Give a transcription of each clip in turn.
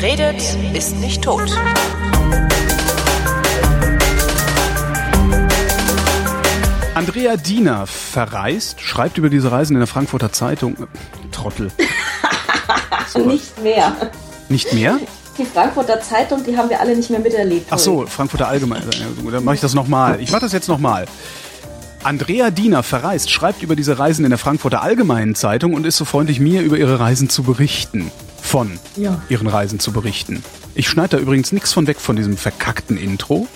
Wer redet, ist nicht tot. Andrea Diener verreist, schreibt über diese Reisen in der Frankfurter Zeitung. Trottel. Nicht mehr. Nicht mehr? Die Frankfurter Zeitung, die haben wir alle nicht mehr miterlebt. Ach so, Frankfurter Allgemeine. Dann mache ich das nochmal. Ich mache das jetzt nochmal. Andrea Diener verreist, schreibt über diese Reisen in der Frankfurter Allgemeinen Zeitung und ist so freundlich, mir über ihre Reisen zu berichten. Von Ja. ihren Reisen zu berichten. Ich schneide da übrigens nichts von weg von diesem verkackten Intro.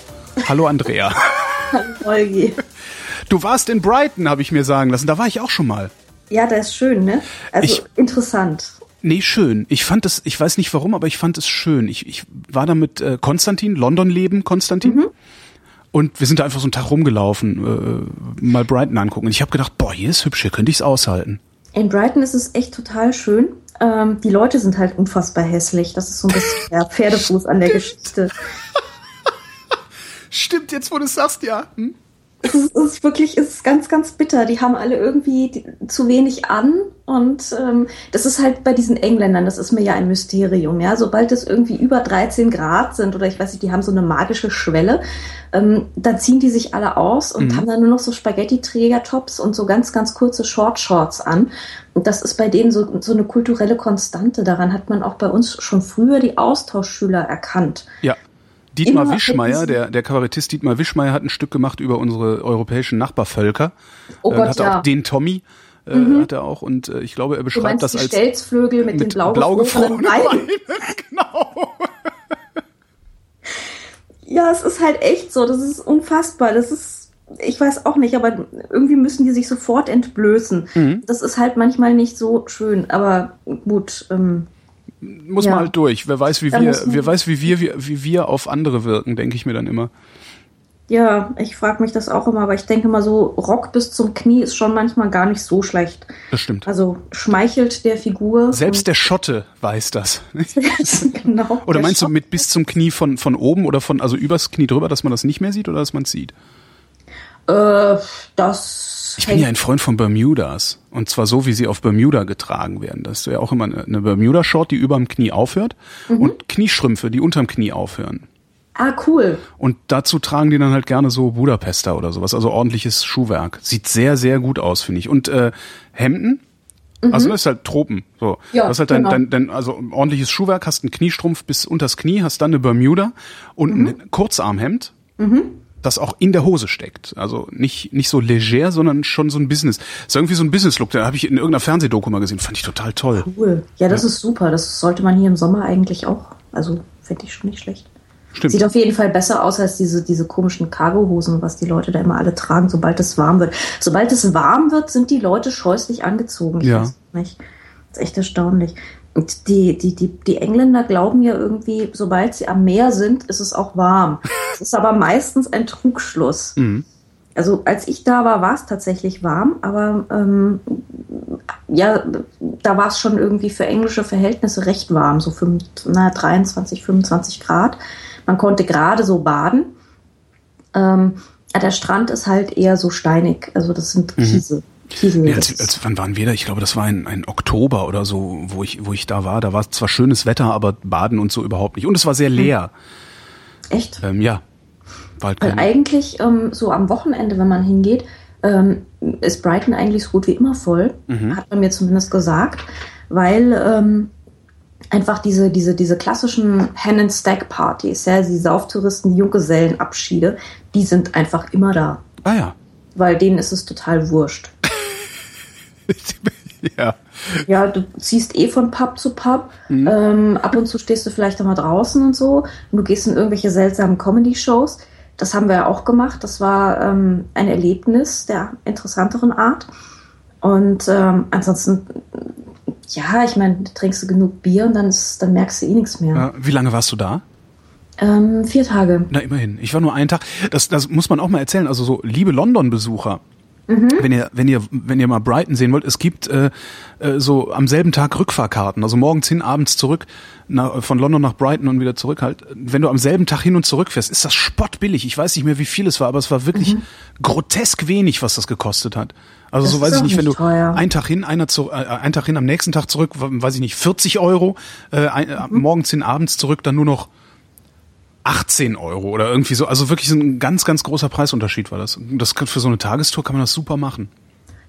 Hallo Andrea. Holgi. Du warst in Brighton, habe ich mir sagen lassen. Da war ich auch schon mal. Ja, das ist schön, ne? Also Ich- interessant. Nee, schön. Ich fand es, ich weiß nicht warum, aber ich fand es schön. Ich, ich war da mit äh, Konstantin, London leben, Konstantin. Und wir sind da einfach so einen Tag rumgelaufen, äh, mal Brighton angucken. Und ich habe gedacht, boah, hier ist hübsch, hier könnte ich es aushalten. In Brighton ist es echt total schön. Ähm, die Leute sind halt unfassbar hässlich. Das ist so ein bisschen der Pferdefuß an der Geschichte. Stimmt, jetzt wo du es sagst, ja. Hm? Es ist, es ist wirklich, es ist ganz, ganz bitter. Die haben alle irgendwie die, zu wenig an und ähm, das ist halt bei diesen Engländern, das ist mir ja ein Mysterium. Ja, sobald es irgendwie über 13 Grad sind oder ich weiß nicht, die haben so eine magische Schwelle, ähm, dann ziehen die sich alle aus und haben dann nur noch so Spaghetti-Träger-Tops und so ganz, ganz kurze Short-Shorts an. Und das ist bei denen so, so eine kulturelle Konstante. Daran hat man auch bei uns schon früher die Austauschschüler erkannt. Ja. Dietmar Wischmeier, der, der Kabarettist Dietmar Wischmeier hat ein Stück gemacht über unsere europäischen Nachbarvölker. Oh Äh, Gott, hat er ja. Mhm. auch den Tommy, äh, hat er auch und äh, ich glaube, er beschreibt das die als Stelzflügel mit, den blau, blau gefrorenen? Beinen. genau. Ja, es ist halt echt so. Das ist unfassbar. Das ist, ich weiß auch nicht, aber irgendwie müssen die sich sofort entblößen. Mhm. Das ist halt manchmal nicht so schön. Aber gut, ähm, Muss Ja. man halt durch. Wer weiß, wie Da wir, wer weiß, wie wir, wie, wie wir auf andere wirken, denke ich mir dann immer. ja, ich frage mich das auch immer. Aber ich denke mal so, Rock bis zum Knie ist schon manchmal gar nicht so schlecht. Das stimmt. Also schmeichelt der Figur. Selbst der Schotte weiß das. genau. Oder der meinst du Schock- mit bis zum Knie von, von oben oder von, also übers Knie drüber, dass man das nicht mehr sieht oder dass man es sieht? Äh, das. Ich bin ja ein Freund von Bermudas. Und zwar so, wie sie auf Bermuda getragen werden. Das ist ja auch immer eine, Bermuda-Short, die überm Knie aufhört. Mhm. Und Kniestrümpfe, die unterm Knie aufhören. Ah, cool. Und dazu tragen die dann halt gerne so Budapester oder sowas, also ordentliches Schuhwerk. Sieht sehr, sehr gut aus, finde ich. Und äh, Hemden, also das ist halt Tropen. So. Mhm. Ja, du hast halt dein, genau. dein, dein, also ordentliches Schuhwerk, hast einen Kniestrumpf bis unters Knie, hast dann eine Bermuda und Mhm. ein Kurzarmhemd, das auch in der Hose steckt. Also nicht, nicht so leger, sondern schon so ein Business. ist irgendwie so ein Business-Look, den habe ich in irgendeiner Fernsehdoku mal gesehen, fand ich total toll. Cool. Ja, das ist super. Das sollte man hier im Sommer eigentlich auch. Also, finde ich schon nicht schlecht. Stimmt. Sieht auf jeden Fall besser aus als diese, diese komischen Cargohosen, was die Leute da immer alle tragen, sobald es warm wird. Sobald es warm wird, sind die Leute scheußlich angezogen. Ich Ja. weiß nicht. Das ist echt erstaunlich. Und die, die, die, die Engländer glauben ja irgendwie, sobald sie am Meer sind, ist es auch warm. Das ist aber meistens ein Trugschluss. Also als ich da war, war es tatsächlich warm, aber ähm, ja, da war es schon irgendwie für englische Verhältnisse recht warm, so fünf, na, 23, 25 Grad. Man konnte gerade so baden. Ähm, der Strand ist halt eher so steinig, also das sind Kiese. Kiesel. Nee, als, als, wann waren wir da? Ich glaube, das war ein, ein Oktober oder so, wo ich, wo ich da war. Da war zwar schönes Wetter, aber Baden und so überhaupt nicht. Und es war sehr leer. Echt? Ähm, ja. Halt Weil eigentlich ähm, so am Wochenende, wenn man hingeht, ähm, ist Brighton eigentlich so gut wie immer voll, hat man mir zumindest gesagt, weil ähm, einfach diese, diese, diese klassischen Hen and Stack Partys, ja, die Sauftouristen, die Junggesellenabschiede, die sind einfach immer da, ah ja. weil denen ist es total wurscht. Ja. Ja, du ziehst eh von Pub zu Pub. Ähm, ab und zu stehst du vielleicht auch mal draußen und so. Und du gehst in irgendwelche seltsamen Comedy-Shows. Das haben wir ja auch gemacht. Das war ähm, ein Erlebnis der interessanteren Art. Und ähm, ansonsten, ja, ich meine, trinkst du genug Bier und dann, ist, dann merkst du eh nichts mehr. Äh, Wie lange warst du da? Ähm, vier Tage. Na, immerhin. Ich war nur einen Tag. Das, das muss man auch mal erzählen. Also so, liebe London-Besucher, Mhm. Wenn ihr, wenn ihr, wenn ihr mal Brighton sehen wollt, es gibt äh, äh, so am selben Tag Rückfahrkarten, also morgens hin, abends zurück, nach, von London nach Brighton und wieder zurück halt. Wenn du am selben Tag hin und zurück fährst, ist das spottbillig. Ich weiß nicht mehr, wie viel es war, aber es war wirklich mhm. grotesk wenig, was das gekostet hat. Also das so weiß ich nicht, wenn du teuer. einen Tag hin, einer zu, äh, einen Tag hin, am nächsten Tag zurück, weiß ich nicht, 40 Euro, äh, ein, äh, mhm. morgens hin, abends zurück, dann nur noch 18 Euro oder irgendwie so. Also wirklich ein ganz, ganz großer Preisunterschied war das. Das für so eine Tagestour kann man das super machen.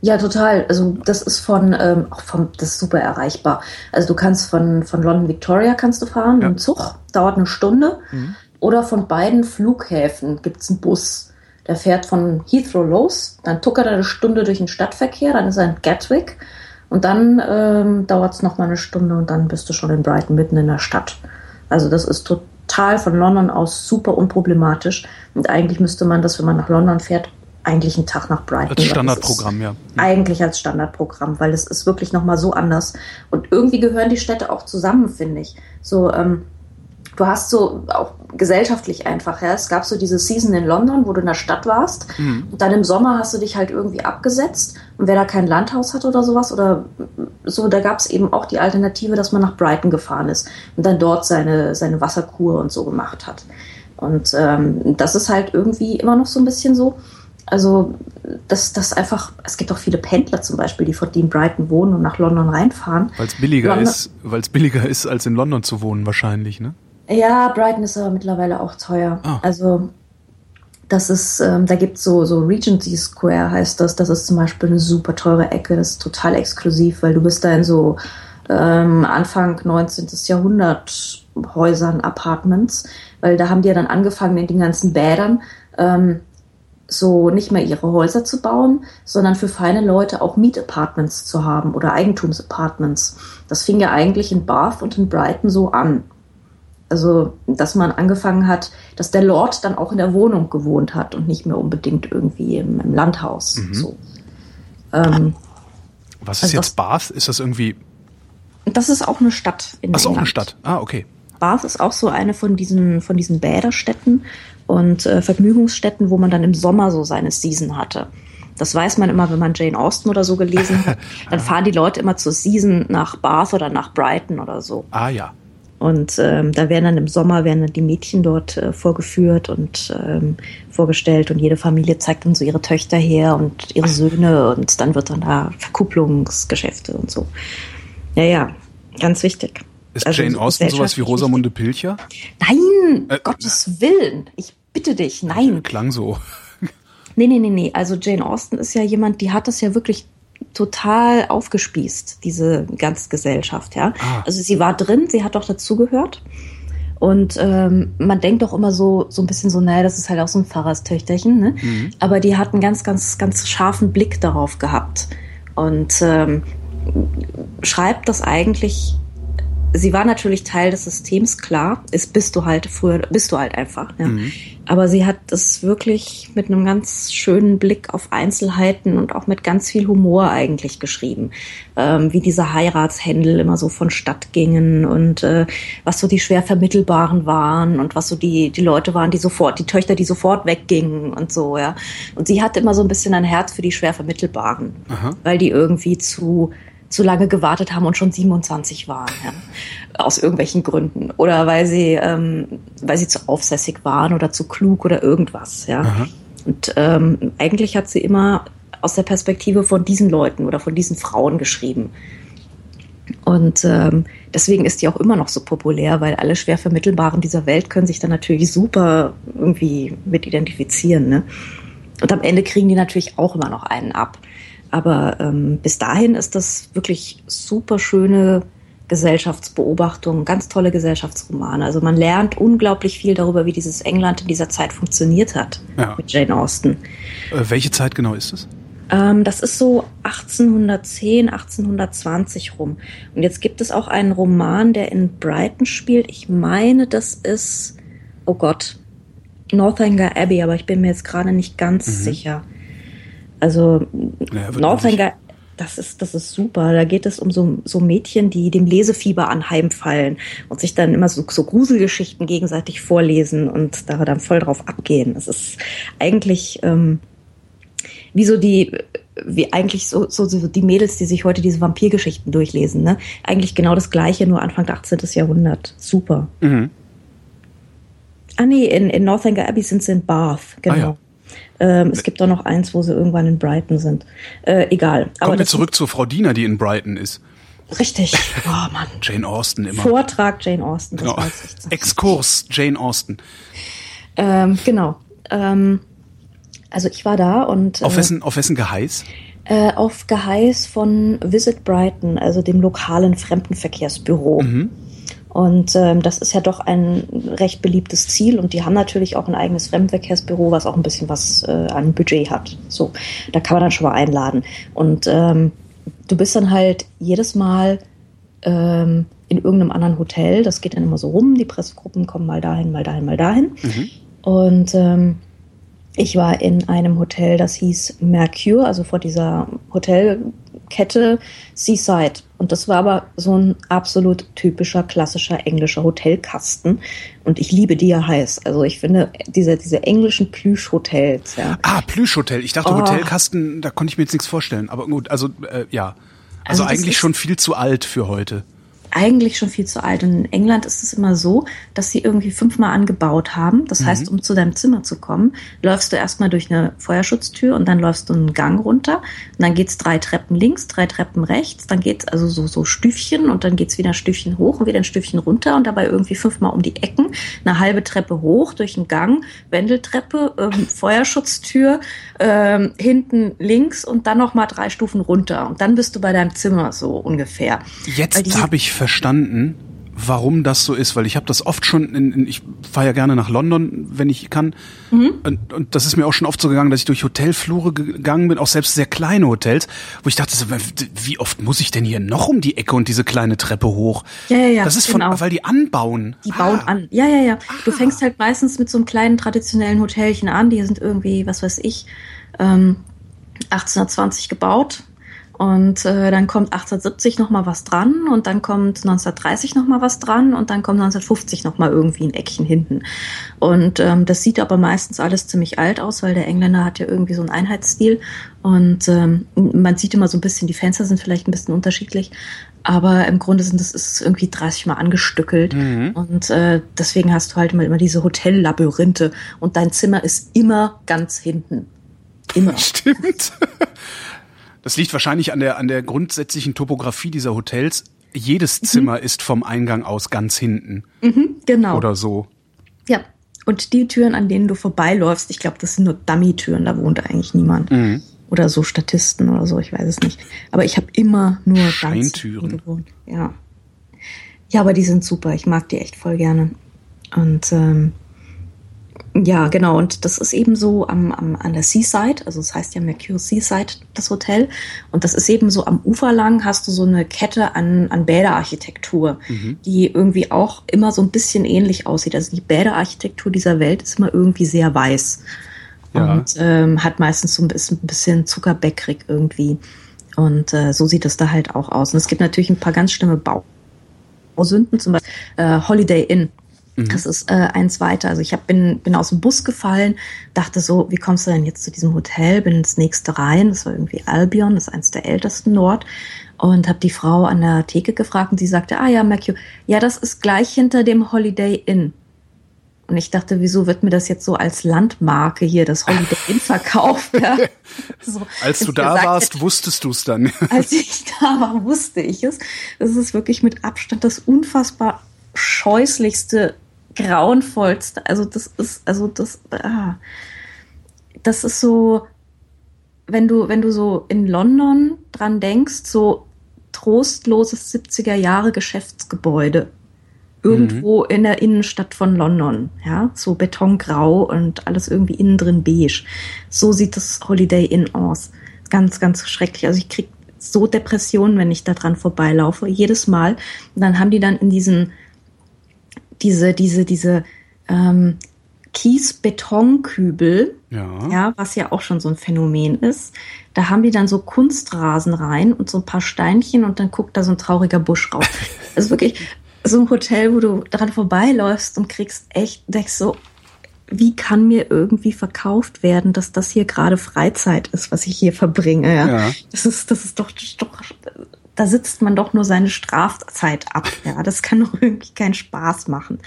Ja, total. Also das ist von, ähm, auch vom, das ist super erreichbar. Also du kannst von, von London Victoria kannst du fahren, ja. im Zug, dauert eine Stunde. Mhm. Oder von beiden Flughäfen gibt es einen Bus. Der fährt von Heathrow los, dann tuckert er eine Stunde durch den Stadtverkehr, dann ist er in Gatwick und dann ähm, dauert es nochmal eine Stunde und dann bist du schon in Brighton mitten in der Stadt. Also das ist total total von London aus super unproblematisch. Und eigentlich müsste man das, wenn man nach London fährt, eigentlich einen Tag nach Brighton. Als Standardprogramm, ja. Eigentlich als Standardprogramm, weil es ist wirklich nochmal so anders. Und irgendwie gehören die Städte auch zusammen, finde ich. So, ähm, du hast so auch gesellschaftlich einfach, ja. Es gab so diese Season in London, wo du in der Stadt warst. Mhm. Und dann im Sommer hast du dich halt irgendwie abgesetzt. Und wer da kein Landhaus hat oder sowas oder so, da gab es eben auch die Alternative, dass man nach Brighton gefahren ist und dann dort seine, seine Wasserkur und so gemacht hat. Und ähm, das ist halt irgendwie immer noch so ein bisschen so. Also, dass das einfach, es gibt auch viele Pendler zum Beispiel, die von die in Brighton wohnen und nach London reinfahren. Weil es billiger London, ist, weil es billiger ist, als in London zu wohnen, wahrscheinlich, ne? Ja, Brighton ist aber mittlerweile auch teuer. Ah. Also das ist, ähm, da gibt es so, so Regency Square heißt das. Das ist zum Beispiel eine super teure Ecke. Das ist total exklusiv, weil du bist da in so ähm, Anfang 19. Jahrhundert Häusern, Apartments, weil da haben die ja dann angefangen in den ganzen Bädern ähm, so nicht mehr ihre Häuser zu bauen, sondern für feine Leute auch Mietapartments zu haben oder Eigentumsapartments. Das fing ja eigentlich in Bath und in Brighton so an. Also, dass man angefangen hat, dass der Lord dann auch in der Wohnung gewohnt hat und nicht mehr unbedingt irgendwie im, im Landhaus. Mhm. So. Ähm, Was ist also jetzt Bath? Ist das irgendwie. Das ist auch eine Stadt in Ach, ist auch eine Stadt. Ah, okay. Bath ist auch so eine von diesen, von diesen Bäderstätten und äh, Vergnügungsstätten, wo man dann im Sommer so seine Season hatte. Das weiß man immer, wenn man Jane Austen oder so gelesen hat. Dann fahren die Leute immer zur Season nach Bath oder nach Brighton oder so. Ah ja. Und ähm, da werden dann im Sommer werden dann die Mädchen dort äh, vorgeführt und ähm, vorgestellt und jede Familie zeigt dann so ihre Töchter her und ihre Söhne und dann wird dann da Verkupplungsgeschäfte und so. Ja, ja, ganz wichtig. Ist also Jane Austen sowas wie Rosamunde Pilcher? Nein, äh, Gottes Willen. Ich bitte dich, nein. Klang so. Nee, nee, nee, nee. Also Jane Austen ist ja jemand, die hat das ja wirklich total aufgespießt, diese ganze Gesellschaft, ja. Ah. Also sie war drin, sie hat doch dazugehört. Und ähm, man denkt doch immer so, so ein bisschen so, naja, das ist halt auch so ein Pfarrerstöchterchen, ne? Mhm. Aber die hat einen ganz, ganz, ganz scharfen Blick darauf gehabt. Und ähm, schreibt das eigentlich sie war natürlich Teil des Systems, klar. Ist bist du halt früher, bist du halt einfach. Ja. Mhm. Aber sie hat es wirklich mit einem ganz schönen Blick auf Einzelheiten und auch mit ganz viel Humor eigentlich geschrieben. Ähm, wie diese Heiratshändel immer so vonstatt gingen und äh, was so die schwer vermittelbaren waren und was so die, die Leute waren, die sofort, die Töchter, die sofort weggingen und so, ja. Und sie hatte immer so ein bisschen ein Herz für die schwer vermittelbaren, Aha. weil die irgendwie zu zu lange gewartet haben und schon 27 waren, ja, aus irgendwelchen Gründen oder weil sie, ähm, weil sie zu aufsässig waren oder zu klug oder irgendwas, ja. Aha. Und ähm, eigentlich hat sie immer aus der Perspektive von diesen Leuten oder von diesen Frauen geschrieben. Und ähm, deswegen ist die auch immer noch so populär, weil alle schwer vermittelbaren dieser Welt können sich dann natürlich super irgendwie mit identifizieren. Ne? Und am Ende kriegen die natürlich auch immer noch einen ab. Aber ähm, bis dahin ist das wirklich super schöne Gesellschaftsbeobachtung, ganz tolle Gesellschaftsromane. Also man lernt unglaublich viel darüber, wie dieses England in dieser Zeit funktioniert hat ja. mit Jane Austen. Äh, welche Zeit genau ist es? Ähm, das ist so 1810, 1820 rum. Und jetzt gibt es auch einen Roman, der in Brighton spielt. Ich meine, das ist, oh Gott, Northanger Abbey, aber ich bin mir jetzt gerade nicht ganz mhm. sicher. Also ja, Northanger, das ist, das ist super. Da geht es um so, so Mädchen, die dem Lesefieber anheimfallen und sich dann immer so, so Gruselgeschichten gegenseitig vorlesen und da dann voll drauf abgehen. Es ist eigentlich ähm, wie so die, wie eigentlich so, so, so die Mädels, die sich heute diese Vampirgeschichten durchlesen, ne? Eigentlich genau das gleiche, nur Anfang 18. Jahrhundert. Super. Mhm. Ah nee, in, in Northanger Abbey sind sie in Bath, genau. Ah, ja. Ähm, es gibt auch noch eins, wo sie irgendwann in Brighton sind. Äh, egal. Kommen Aber wir zurück zur Frau Diener, die in Brighton ist. Richtig. Oh Mann. Jane Austen immer. Vortrag Jane Austen. Genau. Exkurs Jane Austen. Ähm, genau. Ähm, also ich war da und. Auf, äh, wessen, auf wessen Geheiß? Äh, auf Geheiß von Visit Brighton, also dem lokalen Fremdenverkehrsbüro. Mhm. Und ähm, das ist ja doch ein recht beliebtes Ziel und die haben natürlich auch ein eigenes Fremdenverkehrsbüro, was auch ein bisschen was äh, an Budget hat. So, da kann man dann schon mal einladen. Und ähm, du bist dann halt jedes Mal ähm, in irgendeinem anderen Hotel. Das geht dann immer so rum. Die Pressegruppen kommen mal dahin, mal dahin, mal dahin. Mhm. Und ähm, ich war in einem Hotel, das hieß Mercure, also vor dieser Hotelkette Seaside. Und das war aber so ein absolut typischer, klassischer englischer Hotelkasten. Und ich liebe die ja heiß. Also ich finde diese, diese englischen Plüschhotels, ja. Ah, Plüschhotel. Ich dachte oh. Hotelkasten, da konnte ich mir jetzt nichts vorstellen. Aber gut, also äh, ja. Also, also eigentlich schon viel zu alt für heute eigentlich schon viel zu alt. Und in England ist es immer so, dass sie irgendwie fünfmal angebaut haben. Das mhm. heißt, um zu deinem Zimmer zu kommen, läufst du erstmal durch eine Feuerschutztür und dann läufst du einen Gang runter. Und dann geht's drei Treppen links, drei Treppen rechts. Dann geht's also so, so Stüfchen und dann geht's wieder ein Stüfchen hoch und wieder ein Stüfchen runter und dabei irgendwie fünfmal um die Ecken. Eine halbe Treppe hoch durch einen Gang, Wendeltreppe, ähm, Feuerschutztür, ähm, hinten links und dann nochmal drei Stufen runter. Und dann bist du bei deinem Zimmer so ungefähr. Jetzt habe ich verstanden, warum das so ist, weil ich habe das oft schon, in, in, ich fahre ja gerne nach London, wenn ich kann, mhm. und, und das ist mir auch schon oft so gegangen, dass ich durch Hotelflure gegangen bin, auch selbst sehr kleine Hotels, wo ich dachte, wie oft muss ich denn hier noch um die Ecke und diese kleine Treppe hoch? Ja, ja, ja. Das ist von, genau. weil die anbauen. Die ah. bauen an. Ja, ja, ja. Du ah. fängst halt meistens mit so einem kleinen traditionellen Hotelchen an, die sind irgendwie, was weiß ich, ähm, 1820 gebaut und äh, dann kommt 1870 noch mal was dran und dann kommt 1930 noch mal was dran und dann kommt 1950 noch mal irgendwie ein Eckchen hinten. Und ähm, das sieht aber meistens alles ziemlich alt aus, weil der Engländer hat ja irgendwie so einen Einheitsstil und ähm, man sieht immer so ein bisschen, die Fenster sind vielleicht ein bisschen unterschiedlich, aber im Grunde sind das ist irgendwie 30 Mal angestückelt mhm. und äh, deswegen hast du halt immer, immer diese Hotellabyrinthe und dein Zimmer ist immer ganz hinten. Immer. Stimmt. Das liegt wahrscheinlich an der, an der grundsätzlichen Topografie dieser Hotels. Jedes mhm. Zimmer ist vom Eingang aus ganz hinten. Mhm, genau. Oder so. Ja. Und die Türen, an denen du vorbeiläufst, ich glaube, das sind nur Dummy-Türen, da wohnt eigentlich niemand. Mhm. Oder so Statisten oder so, ich weiß es nicht. Aber ich habe immer nur Scheintüren gewohnt. Ja. Ja, aber die sind super. Ich mag die echt voll gerne. Und ähm, ja, genau. Und das ist eben so am, am, an der Seaside, also es das heißt ja Mercure Seaside, das Hotel. Und das ist eben so am Ufer lang hast du so eine Kette an, an Bäderarchitektur, mhm. die irgendwie auch immer so ein bisschen ähnlich aussieht. Also die Bäderarchitektur dieser Welt ist immer irgendwie sehr weiß. Ja. Und ähm, hat meistens so ein bisschen, ein bisschen zuckerbäckrig irgendwie. Und äh, so sieht es da halt auch aus. Und es gibt natürlich ein paar ganz schlimme Bausünden, zum Beispiel äh, Holiday Inn Mhm. Das ist äh, eins weiter. Also ich hab, bin, bin aus dem Bus gefallen, dachte so, wie kommst du denn jetzt zu diesem Hotel? Bin ins nächste rein. Das war irgendwie Albion, das ist eins der ältesten dort. Und habe die Frau an der Theke gefragt und sie sagte, ah ja, Mercure, ja, das ist gleich hinter dem Holiday Inn. Und ich dachte, wieso wird mir das jetzt so als Landmarke hier, das Holiday Inn verkauft? Ja? So, als du da warst, hätte, wusstest du es dann. als ich da war, wusste ich es. Das ist wirklich mit Abstand das unfassbar scheußlichste grauenvollste. Also das ist, also das, ah, das ist so, wenn du, wenn du so in London dran denkst, so trostloses 70er Jahre Geschäftsgebäude. Irgendwo mhm. in der Innenstadt von London, ja, so betongrau und alles irgendwie innen drin beige. So sieht das Holiday Inn aus. Ganz, ganz schrecklich. Also ich krieg so Depressionen, wenn ich da dran vorbeilaufe, jedes Mal. Und dann haben die dann in diesen diese, diese, diese ähm, Kies-Betonkübel, ja. ja, was ja auch schon so ein Phänomen ist. Da haben die dann so Kunstrasen rein und so ein paar Steinchen und dann guckt da so ein trauriger Busch raus. Also wirklich so ein Hotel, wo du dran vorbeiläufst und kriegst echt, denkst so, wie kann mir irgendwie verkauft werden, dass das hier gerade Freizeit ist, was ich hier verbringe? Ja? ja. Das ist, das ist doch, doch, da sitzt man doch nur seine Strafzeit ab. Ja, das kann doch irgendwie keinen Spaß machen.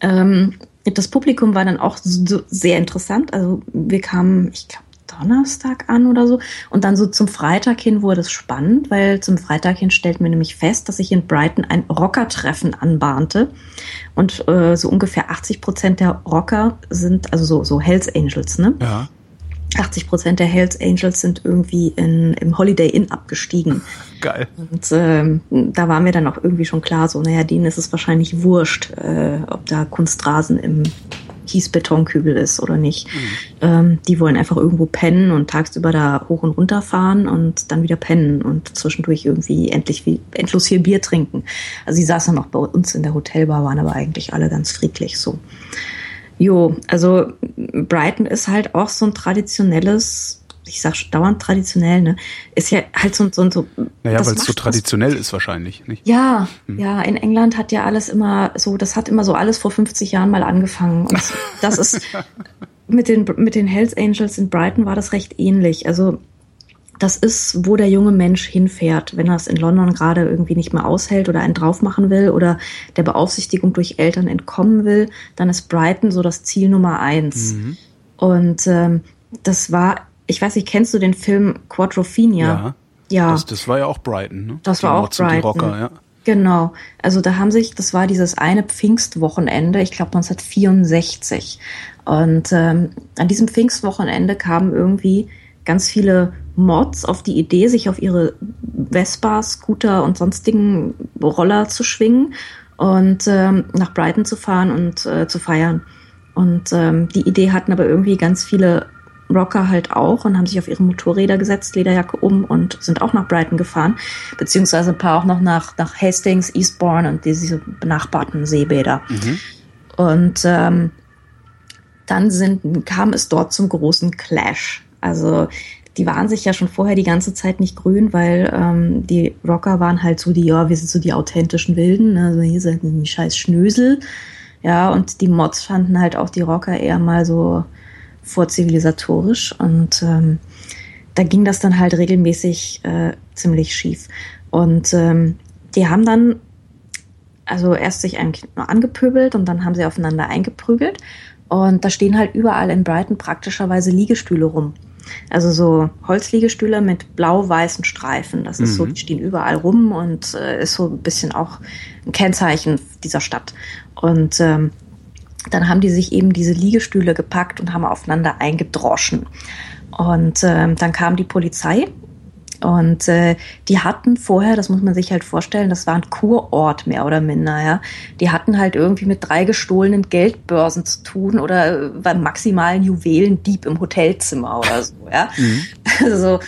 Ähm, das Publikum war dann auch so sehr interessant. Also wir kamen, ich glaube, Donnerstag an oder so. Und dann so zum Freitag hin wurde es spannend, weil zum Freitag hin stellten wir nämlich fest, dass sich in Brighton ein Rockertreffen anbahnte. Und äh, so ungefähr 80 Prozent der Rocker sind, also so, so Hells Angels, ne? Ja. 80 Prozent der Hells Angels sind irgendwie in, im Holiday Inn abgestiegen. Geil. Und ähm, da war mir dann auch irgendwie schon klar, so, naja, denen ist es wahrscheinlich wurscht, äh, ob da Kunstrasen im Kiesbetonkübel ist oder nicht. Mhm. Ähm, die wollen einfach irgendwo pennen und tagsüber da hoch und runter fahren und dann wieder pennen und zwischendurch irgendwie endlich wie endlos viel Bier trinken. Also sie saßen noch bei uns in der Hotelbar, waren aber eigentlich alle ganz friedlich so. Jo, also Brighton ist halt auch so ein traditionelles ich sag dauernd traditionell, ne, ist ja halt so, so, so Naja, weil es so traditionell ist wahrscheinlich, nicht? Ja, hm. ja, in England hat ja alles immer so, das hat immer so alles vor 50 Jahren mal angefangen. Und das ist mit den, mit den Hells Angels in Brighton war das recht ähnlich. Also, das ist, wo der junge Mensch hinfährt, wenn er es in London gerade irgendwie nicht mehr aushält oder einen drauf machen will oder der Beaufsichtigung durch Eltern entkommen will, dann ist Brighton so das Ziel Nummer eins. Mhm. Und ähm, das war ich weiß nicht, kennst du den Film Quadrophenia? Ja. Ja. Das, das war ja auch Brighton, ne? Das die war auch Mods Brighton. Rocker, ja. Genau. Also da haben sich, das war dieses eine Pfingstwochenende, ich glaube 1964. Und ähm, an diesem Pfingstwochenende kamen irgendwie ganz viele Mods auf die Idee, sich auf ihre Vespa, Scooter und sonstigen Roller zu schwingen und ähm, nach Brighton zu fahren und äh, zu feiern. Und ähm, die Idee hatten aber irgendwie ganz viele Rocker halt auch und haben sich auf ihre Motorräder gesetzt, Lederjacke um und sind auch nach Brighton gefahren, beziehungsweise ein paar auch noch nach, nach Hastings, Eastbourne und diese benachbarten Seebäder. Mhm. Und ähm, dann sind, kam es dort zum großen Clash. Also die waren sich ja schon vorher die ganze Zeit nicht grün, weil ähm, die Rocker waren halt so die, ja, wir sind so die authentischen Wilden, ne? also hier sind die scheiß Schnösel. Ja, und die Mods fanden halt auch die Rocker eher mal so vorzivilisatorisch und ähm, da ging das dann halt regelmäßig äh, ziemlich schief. Und ähm, die haben dann also erst sich eigentlich nur angepöbelt und dann haben sie aufeinander eingeprügelt. Und da stehen halt überall in Brighton praktischerweise Liegestühle rum. Also so Holzliegestühle mit blau-weißen Streifen. Das ist mhm. so, die stehen überall rum und äh, ist so ein bisschen auch ein Kennzeichen dieser Stadt. Und ähm, dann haben die sich eben diese Liegestühle gepackt und haben aufeinander eingedroschen. Und äh, dann kam die Polizei und äh, die hatten vorher, das muss man sich halt vorstellen, das war ein Kurort mehr oder minder, ja. Die hatten halt irgendwie mit drei gestohlenen Geldbörsen zu tun oder äh, beim maximalen Juwelendieb im Hotelzimmer oder so, ja. Mhm. Also,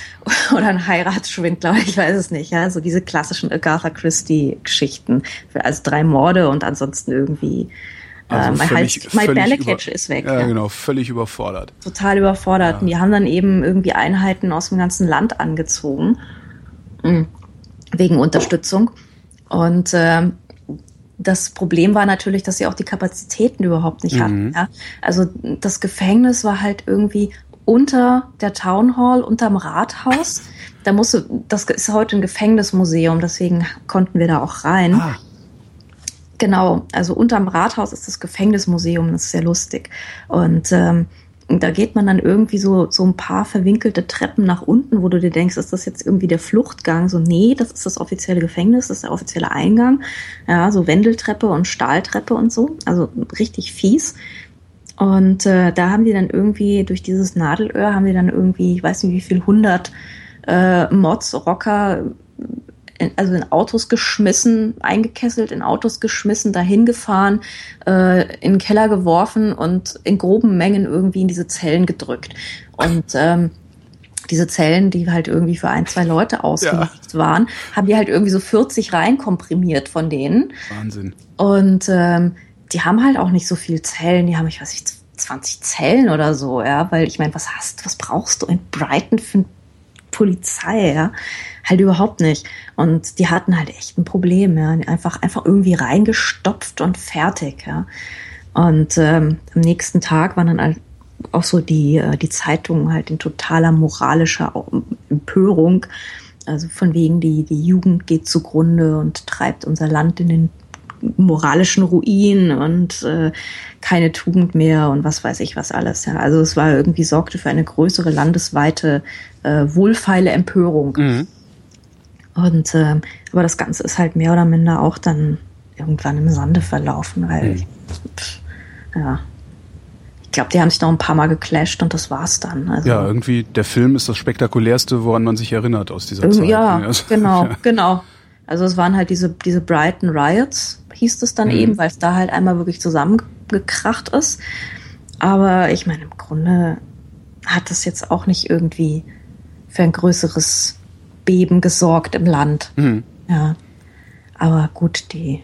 oder ein Heiratsschwindler, ich weiß es nicht, ja. So diese klassischen Agatha Christie-Geschichten. Also drei Morde und ansonsten irgendwie also äh, mein völlig, Hals, mein Bälleketsch ist weg. Ja, ja, genau, völlig überfordert. Total überfordert. Ja. Und die haben dann eben irgendwie Einheiten aus dem ganzen Land angezogen. Mhm. Wegen Unterstützung. Und äh, das Problem war natürlich, dass sie auch die Kapazitäten überhaupt nicht hatten. Mhm. Ja? Also das Gefängnis war halt irgendwie unter der Town Hall, unterm Rathaus. Da musste, das ist heute ein Gefängnismuseum, deswegen konnten wir da auch rein. Ah. Genau, also unterm Rathaus ist das Gefängnismuseum, das ist sehr lustig. Und ähm, da geht man dann irgendwie so, so ein paar verwinkelte Treppen nach unten, wo du dir denkst, ist das jetzt irgendwie der Fluchtgang? So, nee, das ist das offizielle Gefängnis, das ist der offizielle Eingang. Ja, so Wendeltreppe und Stahltreppe und so. Also richtig fies. Und äh, da haben die dann irgendwie durch dieses Nadelöhr haben die dann irgendwie, ich weiß nicht wie viel, hundert äh, Mods, Rocker in, also in Autos geschmissen, eingekesselt, in Autos geschmissen, dahin gefahren, äh, in den Keller geworfen und in groben Mengen irgendwie in diese Zellen gedrückt. Und ähm, diese Zellen, die halt irgendwie für ein, zwei Leute ausgelegt ja. waren, haben die halt irgendwie so 40 rein komprimiert von denen. Wahnsinn. Und ähm, die haben halt auch nicht so viel Zellen, die haben, ich weiß nicht, 20 Zellen oder so, ja, weil ich meine, was hast, was brauchst du in Brighton für Polizei, ja? Halt überhaupt nicht. Und die hatten halt echt ein Problem, ja. Einfach, einfach irgendwie reingestopft und fertig, ja. Und ähm, am nächsten Tag waren dann auch so die, äh, die Zeitungen halt in totaler moralischer Empörung. Also von wegen, die, die Jugend geht zugrunde und treibt unser Land in den moralischen Ruin und äh, keine Tugend mehr und was weiß ich was alles. Ja. Also es war irgendwie sorgte für eine größere landesweite äh, wohlfeile Empörung. Mhm. Und äh, aber das Ganze ist halt mehr oder minder auch dann irgendwann im Sande verlaufen, weil mhm. pff, ja. Ich glaube, die haben sich noch ein paar Mal geclasht und das war's dann. Also, ja, irgendwie der Film ist das spektakulärste, woran man sich erinnert aus dieser Zeit. Ja, also, genau, ja. genau. Also es waren halt diese, diese Brighton Riots, hieß es dann mhm. eben, weil es da halt einmal wirklich zusammengekracht ist. Aber ich meine, im Grunde hat das jetzt auch nicht irgendwie für ein größeres Beben gesorgt im Land. Mhm. Ja. Aber gut, die,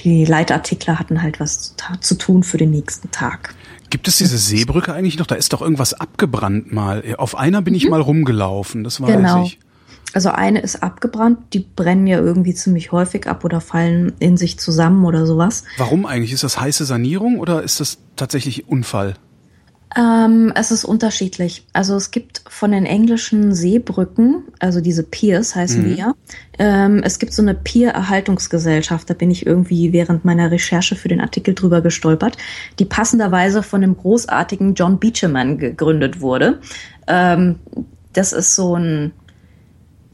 die Leitartikler hatten halt was zu, zu tun für den nächsten Tag. Gibt es diese Seebrücke eigentlich noch? Da ist doch irgendwas abgebrannt mal. Auf einer bin ich mhm. mal rumgelaufen, das weiß genau. ich. Also eine ist abgebrannt, die brennen ja irgendwie ziemlich häufig ab oder fallen in sich zusammen oder sowas. Warum eigentlich? Ist das heiße Sanierung oder ist das tatsächlich Unfall? Ähm, es ist unterschiedlich. Also es gibt von den englischen Seebrücken, also diese Piers heißen mhm. die ja, ähm, es gibt so eine Pier-Erhaltungsgesellschaft, da bin ich irgendwie während meiner Recherche für den Artikel drüber gestolpert, die passenderweise von dem großartigen John Beecherman gegründet wurde. Ähm, das ist so ein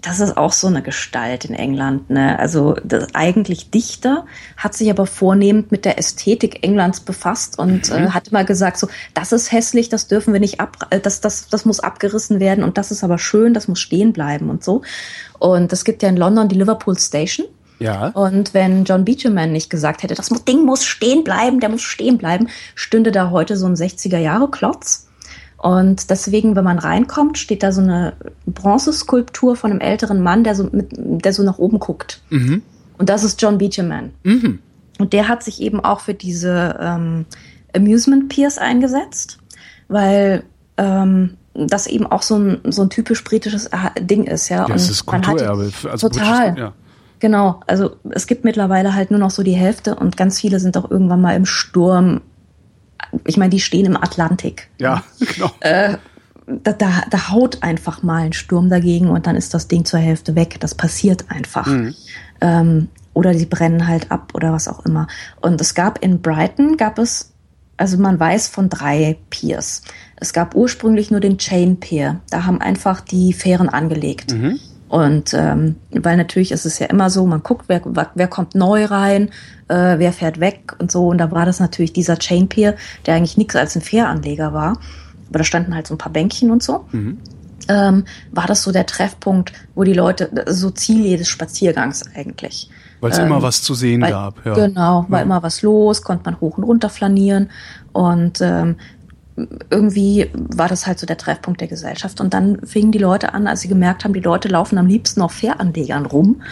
das ist auch so eine Gestalt in England. Ne? Also das, eigentlich Dichter, hat sich aber vornehmend mit der Ästhetik Englands befasst und äh, mhm. äh, hat immer gesagt, so das ist hässlich, das dürfen wir nicht ab, äh, das, das, das muss abgerissen werden und das ist aber schön, das muss stehen bleiben und so. Und es gibt ja in London die Liverpool Station. Ja. Und wenn John Beecherman nicht gesagt hätte, das Ding muss stehen bleiben, der muss stehen bleiben, stünde da heute so ein 60er Jahre Klotz. Und deswegen, wenn man reinkommt, steht da so eine Bronzeskulptur von einem älteren Mann, der so, mit, der so nach oben guckt. Mhm. Und das ist John Beecherman. Mhm. Und der hat sich eben auch für diese ähm, Amusement Piers eingesetzt, weil ähm, das eben auch so ein, so ein typisch britisches Ding ist, ja. ja das ist Kulturerbe. Also total. Ja. Genau, also es gibt mittlerweile halt nur noch so die Hälfte und ganz viele sind auch irgendwann mal im Sturm ich meine, die stehen im Atlantik. Ja, genau. Äh, da, da, da haut einfach mal ein Sturm dagegen und dann ist das Ding zur Hälfte weg. Das passiert einfach. Mhm. Ähm, oder sie brennen halt ab oder was auch immer. Und es gab in Brighton, gab es, also man weiß von drei Piers. Es gab ursprünglich nur den Chain Pier. Da haben einfach die Fähren angelegt. Mhm. Und ähm, weil natürlich ist es ja immer so, man guckt, wer, wer kommt neu rein, äh, wer fährt weg und so. Und da war das natürlich dieser Chain Pier, der eigentlich nichts als ein Fähranleger war. Aber da standen halt so ein paar Bänkchen und so. Mhm. Ähm, war das so der Treffpunkt, wo die Leute, so Ziel jedes Spaziergangs eigentlich. Weil es ähm, immer was zu sehen weil, gab. Ja. Genau, war ja. immer was los, konnte man hoch und runter flanieren. Und ähm, irgendwie war das halt so der Treffpunkt der Gesellschaft. Und dann fingen die Leute an, als sie gemerkt haben, die Leute laufen am liebsten auf Fähranlegern rum,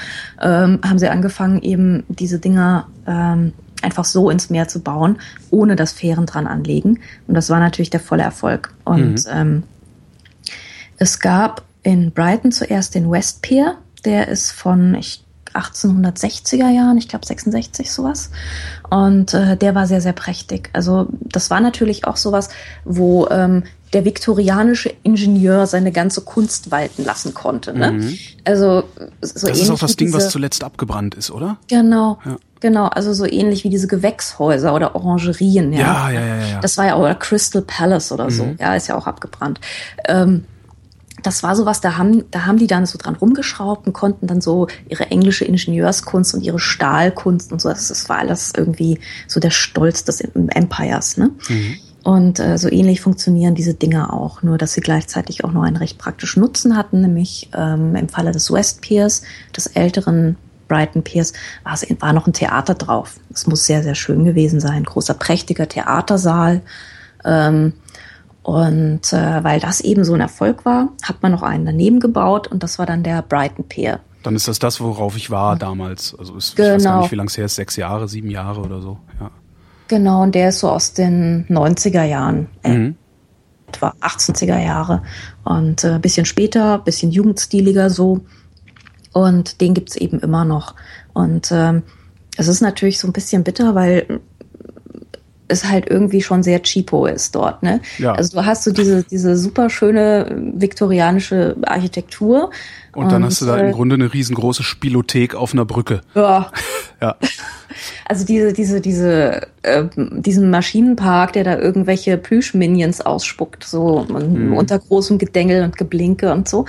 ähm, haben sie angefangen, eben diese Dinger ähm, einfach so ins Meer zu bauen, ohne dass Fähren dran anlegen. Und das war natürlich der volle Erfolg. Und mhm. ähm, es gab in Brighton zuerst den West Pier, der ist von, ich 1860er Jahren, ich glaube 66 sowas. Und äh, der war sehr, sehr prächtig. Also das war natürlich auch sowas, wo ähm, der viktorianische Ingenieur seine ganze Kunst walten lassen konnte. Ne? Mhm. Also so das ist auch das Ding, diese, was zuletzt abgebrannt ist, oder? Genau. Ja. Genau, also so ähnlich wie diese Gewächshäuser oder Orangerien, ja. Ja, ja, ja. ja. Das war ja auch Crystal Palace oder so, mhm. ja, ist ja auch abgebrannt. Ähm, das war sowas, da haben, da haben die dann so dran rumgeschraubt und konnten dann so ihre englische Ingenieurskunst und ihre Stahlkunst und so, das, das war alles irgendwie so der Stolz des Empires, ne? Mhm. Und äh, so ähnlich funktionieren diese Dinger auch, nur dass sie gleichzeitig auch noch einen recht praktischen Nutzen hatten, nämlich ähm, im Falle des West Piers, des älteren Brighton Piers, war, es, war noch ein Theater drauf. Es muss sehr, sehr schön gewesen sein. Großer, prächtiger Theatersaal. Ähm, und äh, weil das eben so ein Erfolg war, hat man noch einen daneben gebaut und das war dann der Brighton Pier. Dann ist das das, worauf ich war damals. Also ist, genau. ich weiß gar genau. nicht, wie lange es her ist, sechs Jahre, sieben Jahre oder so. Ja. Genau, und der ist so aus den 90er Jahren, äh, mhm. etwa 18er Jahre. Und äh, bisschen später, bisschen jugendstiliger so. Und den gibt's eben immer noch. Und ähm, es ist natürlich so ein bisschen bitter, weil es halt irgendwie schon sehr cheapo ist dort, ne? Ja. Also du hast so diese, diese super schöne viktorianische Architektur. Und dann hast du da im Grunde eine riesengroße Spielothek auf einer Brücke. Ja. Ja. Also diese, diese, diese, äh, diesen Maschinenpark, der da irgendwelche Plüsch-Minions ausspuckt, so Mhm. unter großem Gedengel und Geblinke und so.